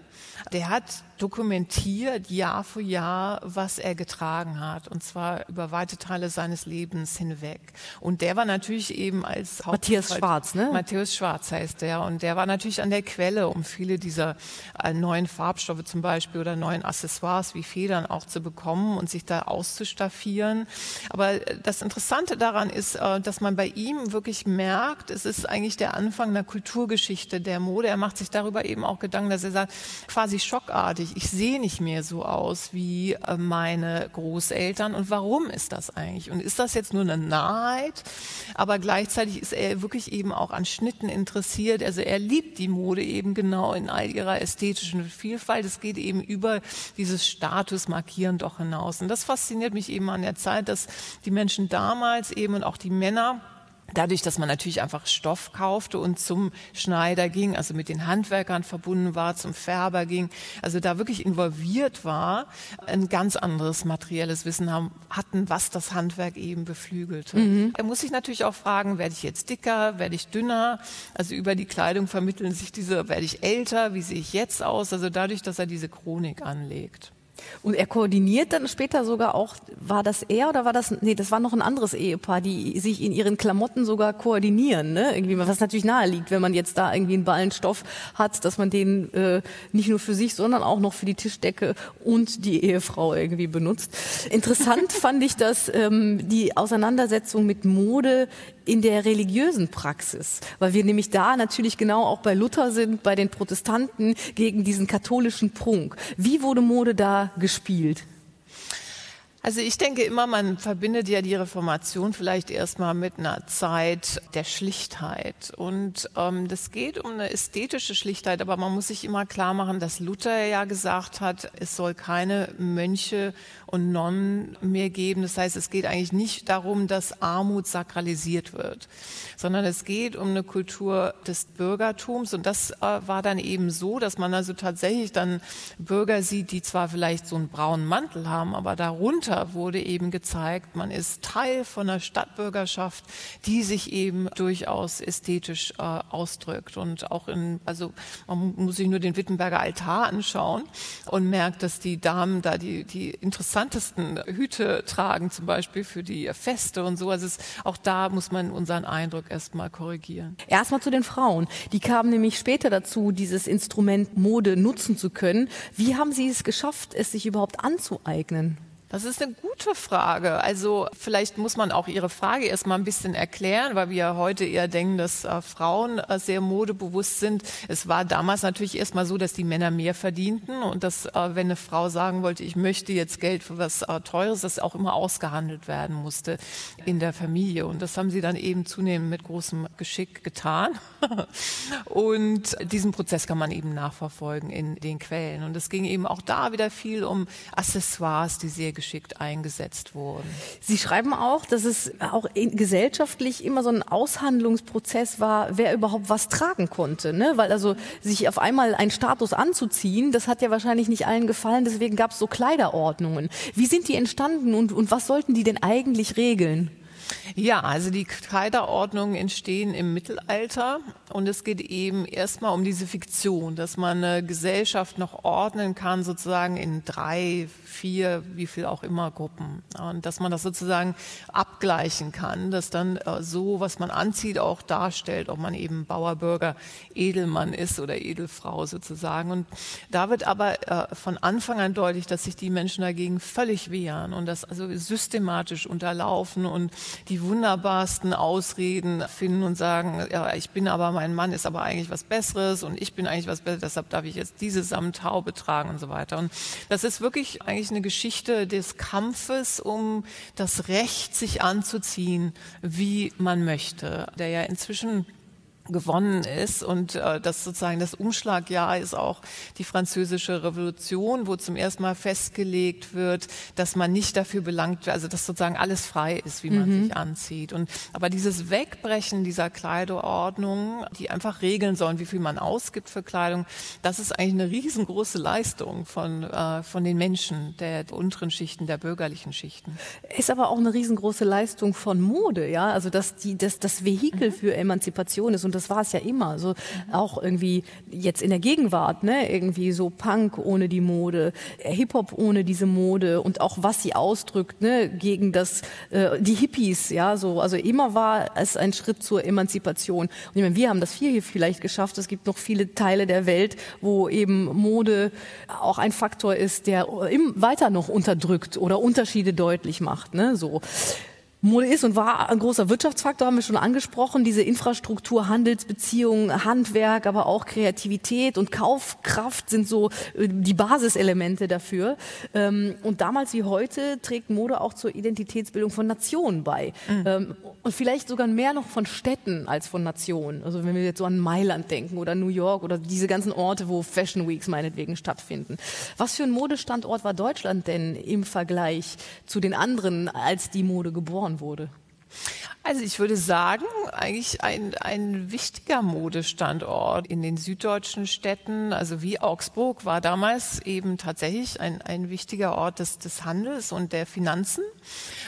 Der hat dokumentiert Jahr für Jahr, was er getragen hat, und zwar über weite Teile seines Lebens hinweg. Und der war natürlich eben als Matthias Schwarz, ne? Matthias Schwarz heißt der, und der war natürlich an der Quelle, um viele dieser äh, neuen Farbstoffe zum Beispiel oder neuen Accessoires wie Federn auch zu bekommen und sich da auszustaffieren. Aber äh, das Interessante daran ist, äh, dass man bei ihm wirklich merkt, es ist eigentlich der Anfang einer Kulturgeschichte der Mode. Er macht sich darüber eben auch Gedanken, dass er sagt, quasi schockartig ich, ich sehe nicht mehr so aus wie äh, meine Großeltern. Und warum ist das eigentlich? Und ist das jetzt nur eine Naheit? Aber gleichzeitig ist er wirklich eben auch an Schnitten interessiert. Also er liebt die Mode eben genau in all ihrer ästhetischen Vielfalt. Es geht eben über dieses Statusmarkieren doch hinaus. Und das fasziniert mich eben an der Zeit, dass die Menschen damals eben und auch die Männer Dadurch, dass man natürlich einfach Stoff kaufte und zum Schneider ging, also mit den Handwerkern verbunden war, zum Färber ging, also da wirklich involviert war, ein ganz anderes materielles Wissen haben, hatten, was das Handwerk eben beflügelte. Mhm. Er muss sich natürlich auch fragen, werde ich jetzt dicker, werde ich dünner? Also über die Kleidung vermitteln sich diese, werde ich älter, wie sehe ich jetzt aus? Also dadurch, dass er diese Chronik anlegt. Und er koordiniert dann später sogar auch, war das er oder war das, nee, das war noch ein anderes Ehepaar, die sich in ihren Klamotten sogar koordinieren, ne? Irgendwie, was natürlich nahe liegt, wenn man jetzt da irgendwie einen Ballenstoff hat, dass man den äh, nicht nur für sich, sondern auch noch für die Tischdecke und die Ehefrau irgendwie benutzt. Interessant fand ich das, ähm, die Auseinandersetzung mit Mode in der religiösen Praxis, weil wir nämlich da natürlich genau auch bei Luther sind, bei den Protestanten gegen diesen katholischen Prunk. Wie wurde Mode da gespielt? Also ich denke immer, man verbindet ja die Reformation vielleicht erstmal mit einer Zeit der Schlichtheit. Und ähm, das geht um eine ästhetische Schlichtheit, aber man muss sich immer klar machen, dass Luther ja gesagt hat, es soll keine Mönche und Nonnen mehr geben. Das heißt, es geht eigentlich nicht darum, dass Armut sakralisiert wird, sondern es geht um eine Kultur des Bürgertums. Und das äh, war dann eben so, dass man also tatsächlich dann Bürger sieht, die zwar vielleicht so einen braunen Mantel haben, aber darunter wurde eben gezeigt, man ist Teil von einer Stadtbürgerschaft, die sich eben durchaus ästhetisch äh, ausdrückt. Und auch in, also man muss sich nur den Wittenberger Altar anschauen und merkt, dass die Damen da die, die interessantesten Hüte tragen, zum Beispiel für die Feste und so. Also es, auch da muss man unseren Eindruck erstmal korrigieren. Erstmal zu den Frauen. Die kamen nämlich später dazu, dieses Instrument Mode nutzen zu können. Wie haben Sie es geschafft, es sich überhaupt anzueignen? Das ist eine gute Frage. Also vielleicht muss man auch Ihre Frage erst mal ein bisschen erklären, weil wir heute eher denken, dass äh, Frauen äh, sehr modebewusst sind. Es war damals natürlich erst mal so, dass die Männer mehr verdienten und dass, äh, wenn eine Frau sagen wollte, ich möchte jetzt Geld für was äh, Teures, das auch immer ausgehandelt werden musste in der Familie. Und das haben sie dann eben zunehmend mit großem Geschick getan. und diesen Prozess kann man eben nachverfolgen in den Quellen. Und es ging eben auch da wieder viel um Accessoires, die sehr geschickt eingesetzt wurden. Sie schreiben auch, dass es auch gesellschaftlich immer so ein Aushandlungsprozess war, wer überhaupt was tragen konnte. Ne? Weil also sich auf einmal einen Status anzuziehen, das hat ja wahrscheinlich nicht allen gefallen, deswegen gab es so Kleiderordnungen. Wie sind die entstanden und, und was sollten die denn eigentlich regeln? Ja, also die Kleiderordnungen entstehen im Mittelalter und es geht eben erstmal um diese Fiktion, dass man eine Gesellschaft noch ordnen kann, sozusagen in drei, vier, wie viel auch immer Gruppen. Und dass man das sozusagen abgleichen kann, dass dann äh, so, was man anzieht, auch darstellt, ob man eben Bauer, Bürger, Edelmann ist oder Edelfrau sozusagen. Und da wird aber äh, von Anfang an deutlich, dass sich die Menschen dagegen völlig wehren und das also systematisch unterlaufen und die wunderbarsten Ausreden finden und sagen, ja, ich bin aber, mein Mann ist aber eigentlich was Besseres und ich bin eigentlich was Besseres, deshalb darf ich jetzt diese Samthaube tragen und so weiter. Und das ist wirklich eigentlich eine Geschichte des Kampfes um das Recht, sich anzuziehen, wie man möchte, der ja inzwischen gewonnen ist und äh, das sozusagen das Umschlagjahr ist auch die französische Revolution, wo zum ersten Mal festgelegt wird, dass man nicht dafür belangt wird, also dass sozusagen alles frei ist, wie man mhm. sich anzieht. Und aber dieses Wegbrechen dieser Kleiderordnung, die einfach regeln sollen, wie viel man ausgibt für Kleidung, das ist eigentlich eine riesengroße Leistung von äh, von den Menschen der unteren Schichten, der bürgerlichen Schichten. Ist aber auch eine riesengroße Leistung von Mode, ja, also dass die dass das Vehikel mhm. für Emanzipation ist und das war es ja immer. So auch irgendwie jetzt in der Gegenwart, ne, irgendwie so Punk ohne die Mode, Hip-Hop ohne diese Mode und auch was sie ausdrückt, ne, gegen das äh, die Hippies, ja, so also immer war es ein Schritt zur Emanzipation. Und ich meine, wir haben das hier vielleicht geschafft. Es gibt noch viele Teile der Welt, wo eben Mode auch ein Faktor ist, der weiter noch unterdrückt oder Unterschiede deutlich macht, ne, so. Mode ist und war ein großer Wirtschaftsfaktor, haben wir schon angesprochen. Diese Infrastruktur, Handelsbeziehungen, Handwerk, aber auch Kreativität und Kaufkraft sind so äh, die Basiselemente dafür. Ähm, und damals wie heute trägt Mode auch zur Identitätsbildung von Nationen bei. Mhm. Ähm, und vielleicht sogar mehr noch von Städten als von Nationen. Also wenn wir jetzt so an Mailand denken oder New York oder diese ganzen Orte, wo Fashion Weeks meinetwegen stattfinden. Was für ein Modestandort war Deutschland denn im Vergleich zu den anderen, als die Mode geboren geboren wurde? Also ich würde sagen, eigentlich ein, ein wichtiger Modestandort in den süddeutschen Städten, also wie Augsburg, war damals eben tatsächlich ein, ein wichtiger Ort des, des Handels und der Finanzen.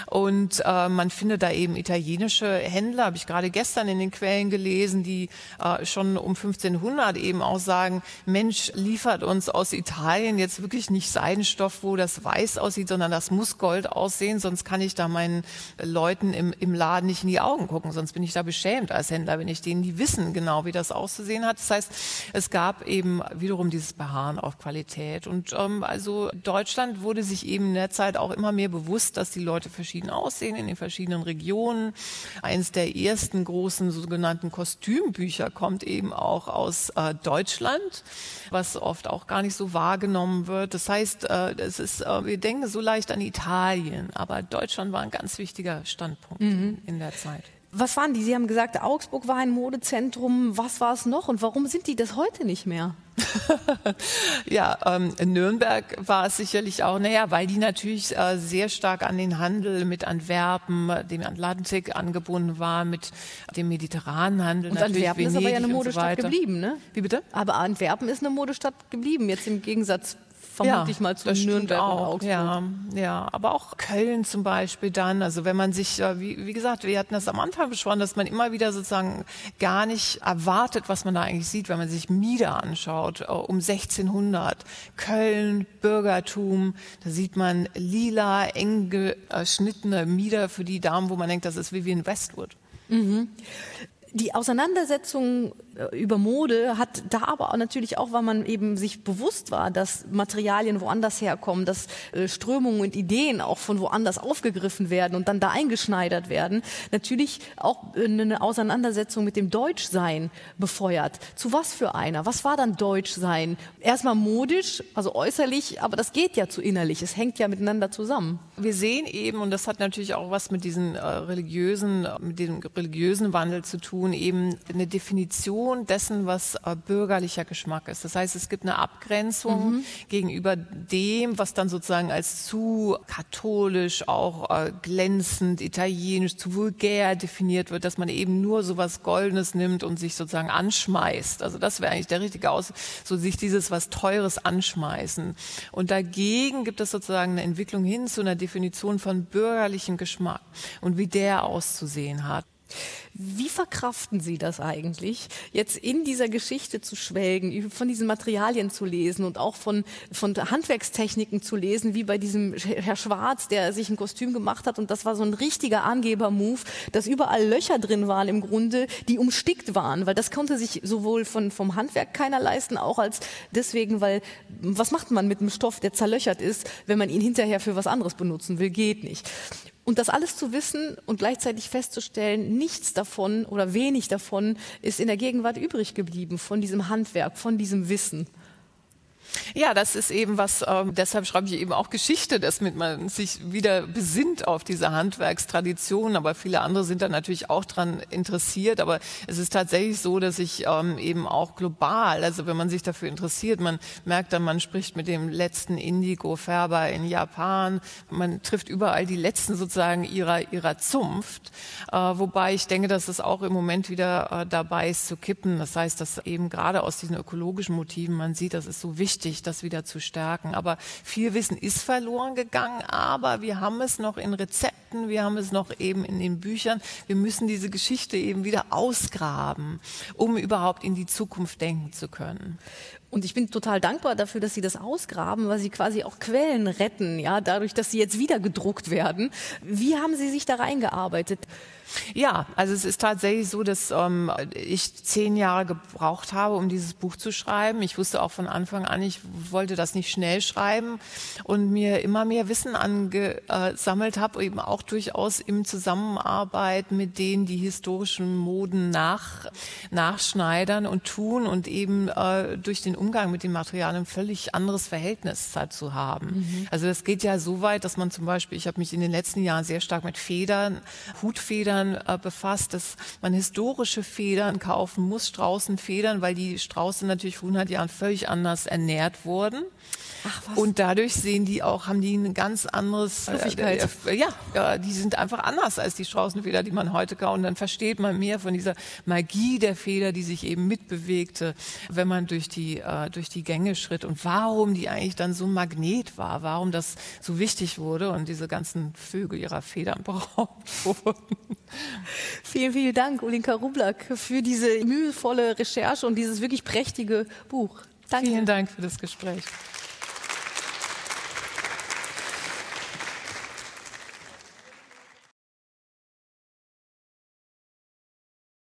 Und äh, man findet da eben italienische Händler, habe ich gerade gestern in den Quellen gelesen, die äh, schon um 1500 eben auch sagen, Mensch, liefert uns aus Italien jetzt wirklich nicht Seidenstoff, wo das weiß aussieht, sondern das muss Gold aussehen, sonst kann ich da meinen Leuten im, im im Laden nicht in die Augen gucken, sonst bin ich da beschämt als Händler, wenn ich denen die wissen genau, wie das auszusehen hat. Das heißt, es gab eben wiederum dieses Beharren auf Qualität. Und ähm, also Deutschland wurde sich eben in der Zeit auch immer mehr bewusst, dass die Leute verschieden aussehen in den verschiedenen Regionen. Eines der ersten großen sogenannten Kostümbücher kommt eben auch aus äh, Deutschland, was oft auch gar nicht so wahrgenommen wird. Das heißt, äh, es ist, äh, wir denken so leicht an Italien, aber Deutschland war ein ganz wichtiger Standpunkt mhm. In der Zeit. Was waren die? Sie haben gesagt, Augsburg war ein Modezentrum. Was war es noch und warum sind die das heute nicht mehr? ja, ähm, in Nürnberg war es sicherlich auch, naja, weil die natürlich äh, sehr stark an den Handel mit Antwerpen, dem Atlantik angebunden war, mit dem mediterranen Handel. Und Antwerpen Venedig ist aber ja eine Modestadt so geblieben, ne? Wie bitte? Aber Antwerpen ist eine Modestadt geblieben, jetzt im Gegensatz vermutlich ja, mal zu Nürnberg auch, und Augsburg. Ja, ja, aber auch Köln zum Beispiel dann. Also wenn man sich, äh, wie, wie gesagt, wir hatten das am Anfang besprochen, dass man immer wieder sozusagen gar nicht erwartet, was man da eigentlich sieht, wenn man sich Mieder anschaut, äh, um 1600. Köln, Bürgertum, da sieht man lila, eng geschnittene Mieder für die Damen, wo man denkt, das ist Vivian Westwood. Mhm. Die Auseinandersetzung über Mode hat da aber natürlich auch, weil man eben sich bewusst war, dass Materialien woanders herkommen, dass äh, Strömungen und Ideen auch von woanders aufgegriffen werden und dann da eingeschneidert werden, natürlich auch äh, eine Auseinandersetzung mit dem Deutschsein befeuert. Zu was für einer? Was war dann Deutschsein? Erstmal modisch, also äußerlich, aber das geht ja zu innerlich. Es hängt ja miteinander zusammen. Wir sehen eben, und das hat natürlich auch was mit diesen äh, religiösen, mit dem religiösen Wandel zu tun, eben eine Definition Definition dessen, was äh, bürgerlicher Geschmack ist. Das heißt, es gibt eine Abgrenzung mhm. gegenüber dem, was dann sozusagen als zu katholisch, auch äh, glänzend, italienisch, zu vulgär definiert wird, dass man eben nur so was Goldenes nimmt und sich sozusagen anschmeißt. Also das wäre eigentlich der richtige Aus, so sich dieses was Teures anschmeißen. Und dagegen gibt es sozusagen eine Entwicklung hin zu einer Definition von bürgerlichem Geschmack und wie der auszusehen hat. Wie verkraften Sie das eigentlich, jetzt in dieser Geschichte zu schwelgen, von diesen Materialien zu lesen und auch von, von Handwerkstechniken zu lesen, wie bei diesem Herr Schwarz, der sich ein Kostüm gemacht hat und das war so ein richtiger Angeber-Move, dass überall Löcher drin waren im Grunde, die umstickt waren, weil das konnte sich sowohl von, vom Handwerk keiner leisten, auch als deswegen, weil was macht man mit einem Stoff, der zerlöchert ist, wenn man ihn hinterher für was anderes benutzen will, geht nicht. Und das alles zu wissen und gleichzeitig festzustellen, nichts davon oder wenig davon ist in der Gegenwart übrig geblieben von diesem Handwerk, von diesem Wissen. Ja, das ist eben was, äh, deshalb schreibe ich eben auch Geschichte, dass man sich wieder besinnt auf diese Handwerkstradition, aber viele andere sind da natürlich auch dran interessiert, aber es ist tatsächlich so, dass ich ähm, eben auch global, also wenn man sich dafür interessiert, man merkt dann, man spricht mit dem letzten Indigo-Färber in Japan, man trifft überall die letzten sozusagen ihrer, ihrer Zunft, äh, wobei ich denke, dass es auch im Moment wieder äh, dabei ist zu kippen. Das heißt, dass eben gerade aus diesen ökologischen Motiven man sieht, das ist so wichtig, wichtig, das wieder zu stärken. Aber viel Wissen ist verloren gegangen, aber wir haben es noch in Rezepten, wir haben es noch eben in den Büchern. Wir müssen diese Geschichte eben wieder ausgraben, um überhaupt in die Zukunft denken zu können. Und ich bin total dankbar dafür, dass Sie das ausgraben, weil Sie quasi auch Quellen retten, ja, dadurch, dass sie jetzt wieder gedruckt werden. Wie haben Sie sich da reingearbeitet? Ja, also es ist tatsächlich so, dass ähm, ich zehn Jahre gebraucht habe, um dieses Buch zu schreiben. Ich wusste auch von Anfang an, ich wollte das nicht schnell schreiben und mir immer mehr Wissen angesammelt habe, eben auch durchaus im Zusammenarbeit mit denen, die historischen Moden nach, nachschneidern und tun und eben äh, durch den Umgang mit den Materialien ein völlig anderes Verhältnis dazu haben. Mhm. Also das geht ja so weit, dass man zum Beispiel, ich habe mich in den letzten Jahren sehr stark mit Federn, Hutfedern, Federn äh, befasst, dass man historische Federn kaufen muss, Straußenfedern, weil die Strauße natürlich vor 100 Jahren völlig anders ernährt wurden. Ach, was? Und dadurch sehen die auch, haben die ein ganz anderes, Fluffigkeit. Äh, ja, ja, die sind einfach anders als die Straußenfeder, die man heute kauft. Und dann versteht man mehr von dieser Magie der Feder, die sich eben mitbewegte, wenn man durch die, äh, durch die Gänge schritt und warum die eigentlich dann so Magnet war, warum das so wichtig wurde und diese ganzen Vögel ihrer Federn beraubt wurden. Vielen, vielen Dank, Ulinka Rublak, für diese mühevolle Recherche und dieses wirklich prächtige Buch. Danke. Vielen Dank für das Gespräch.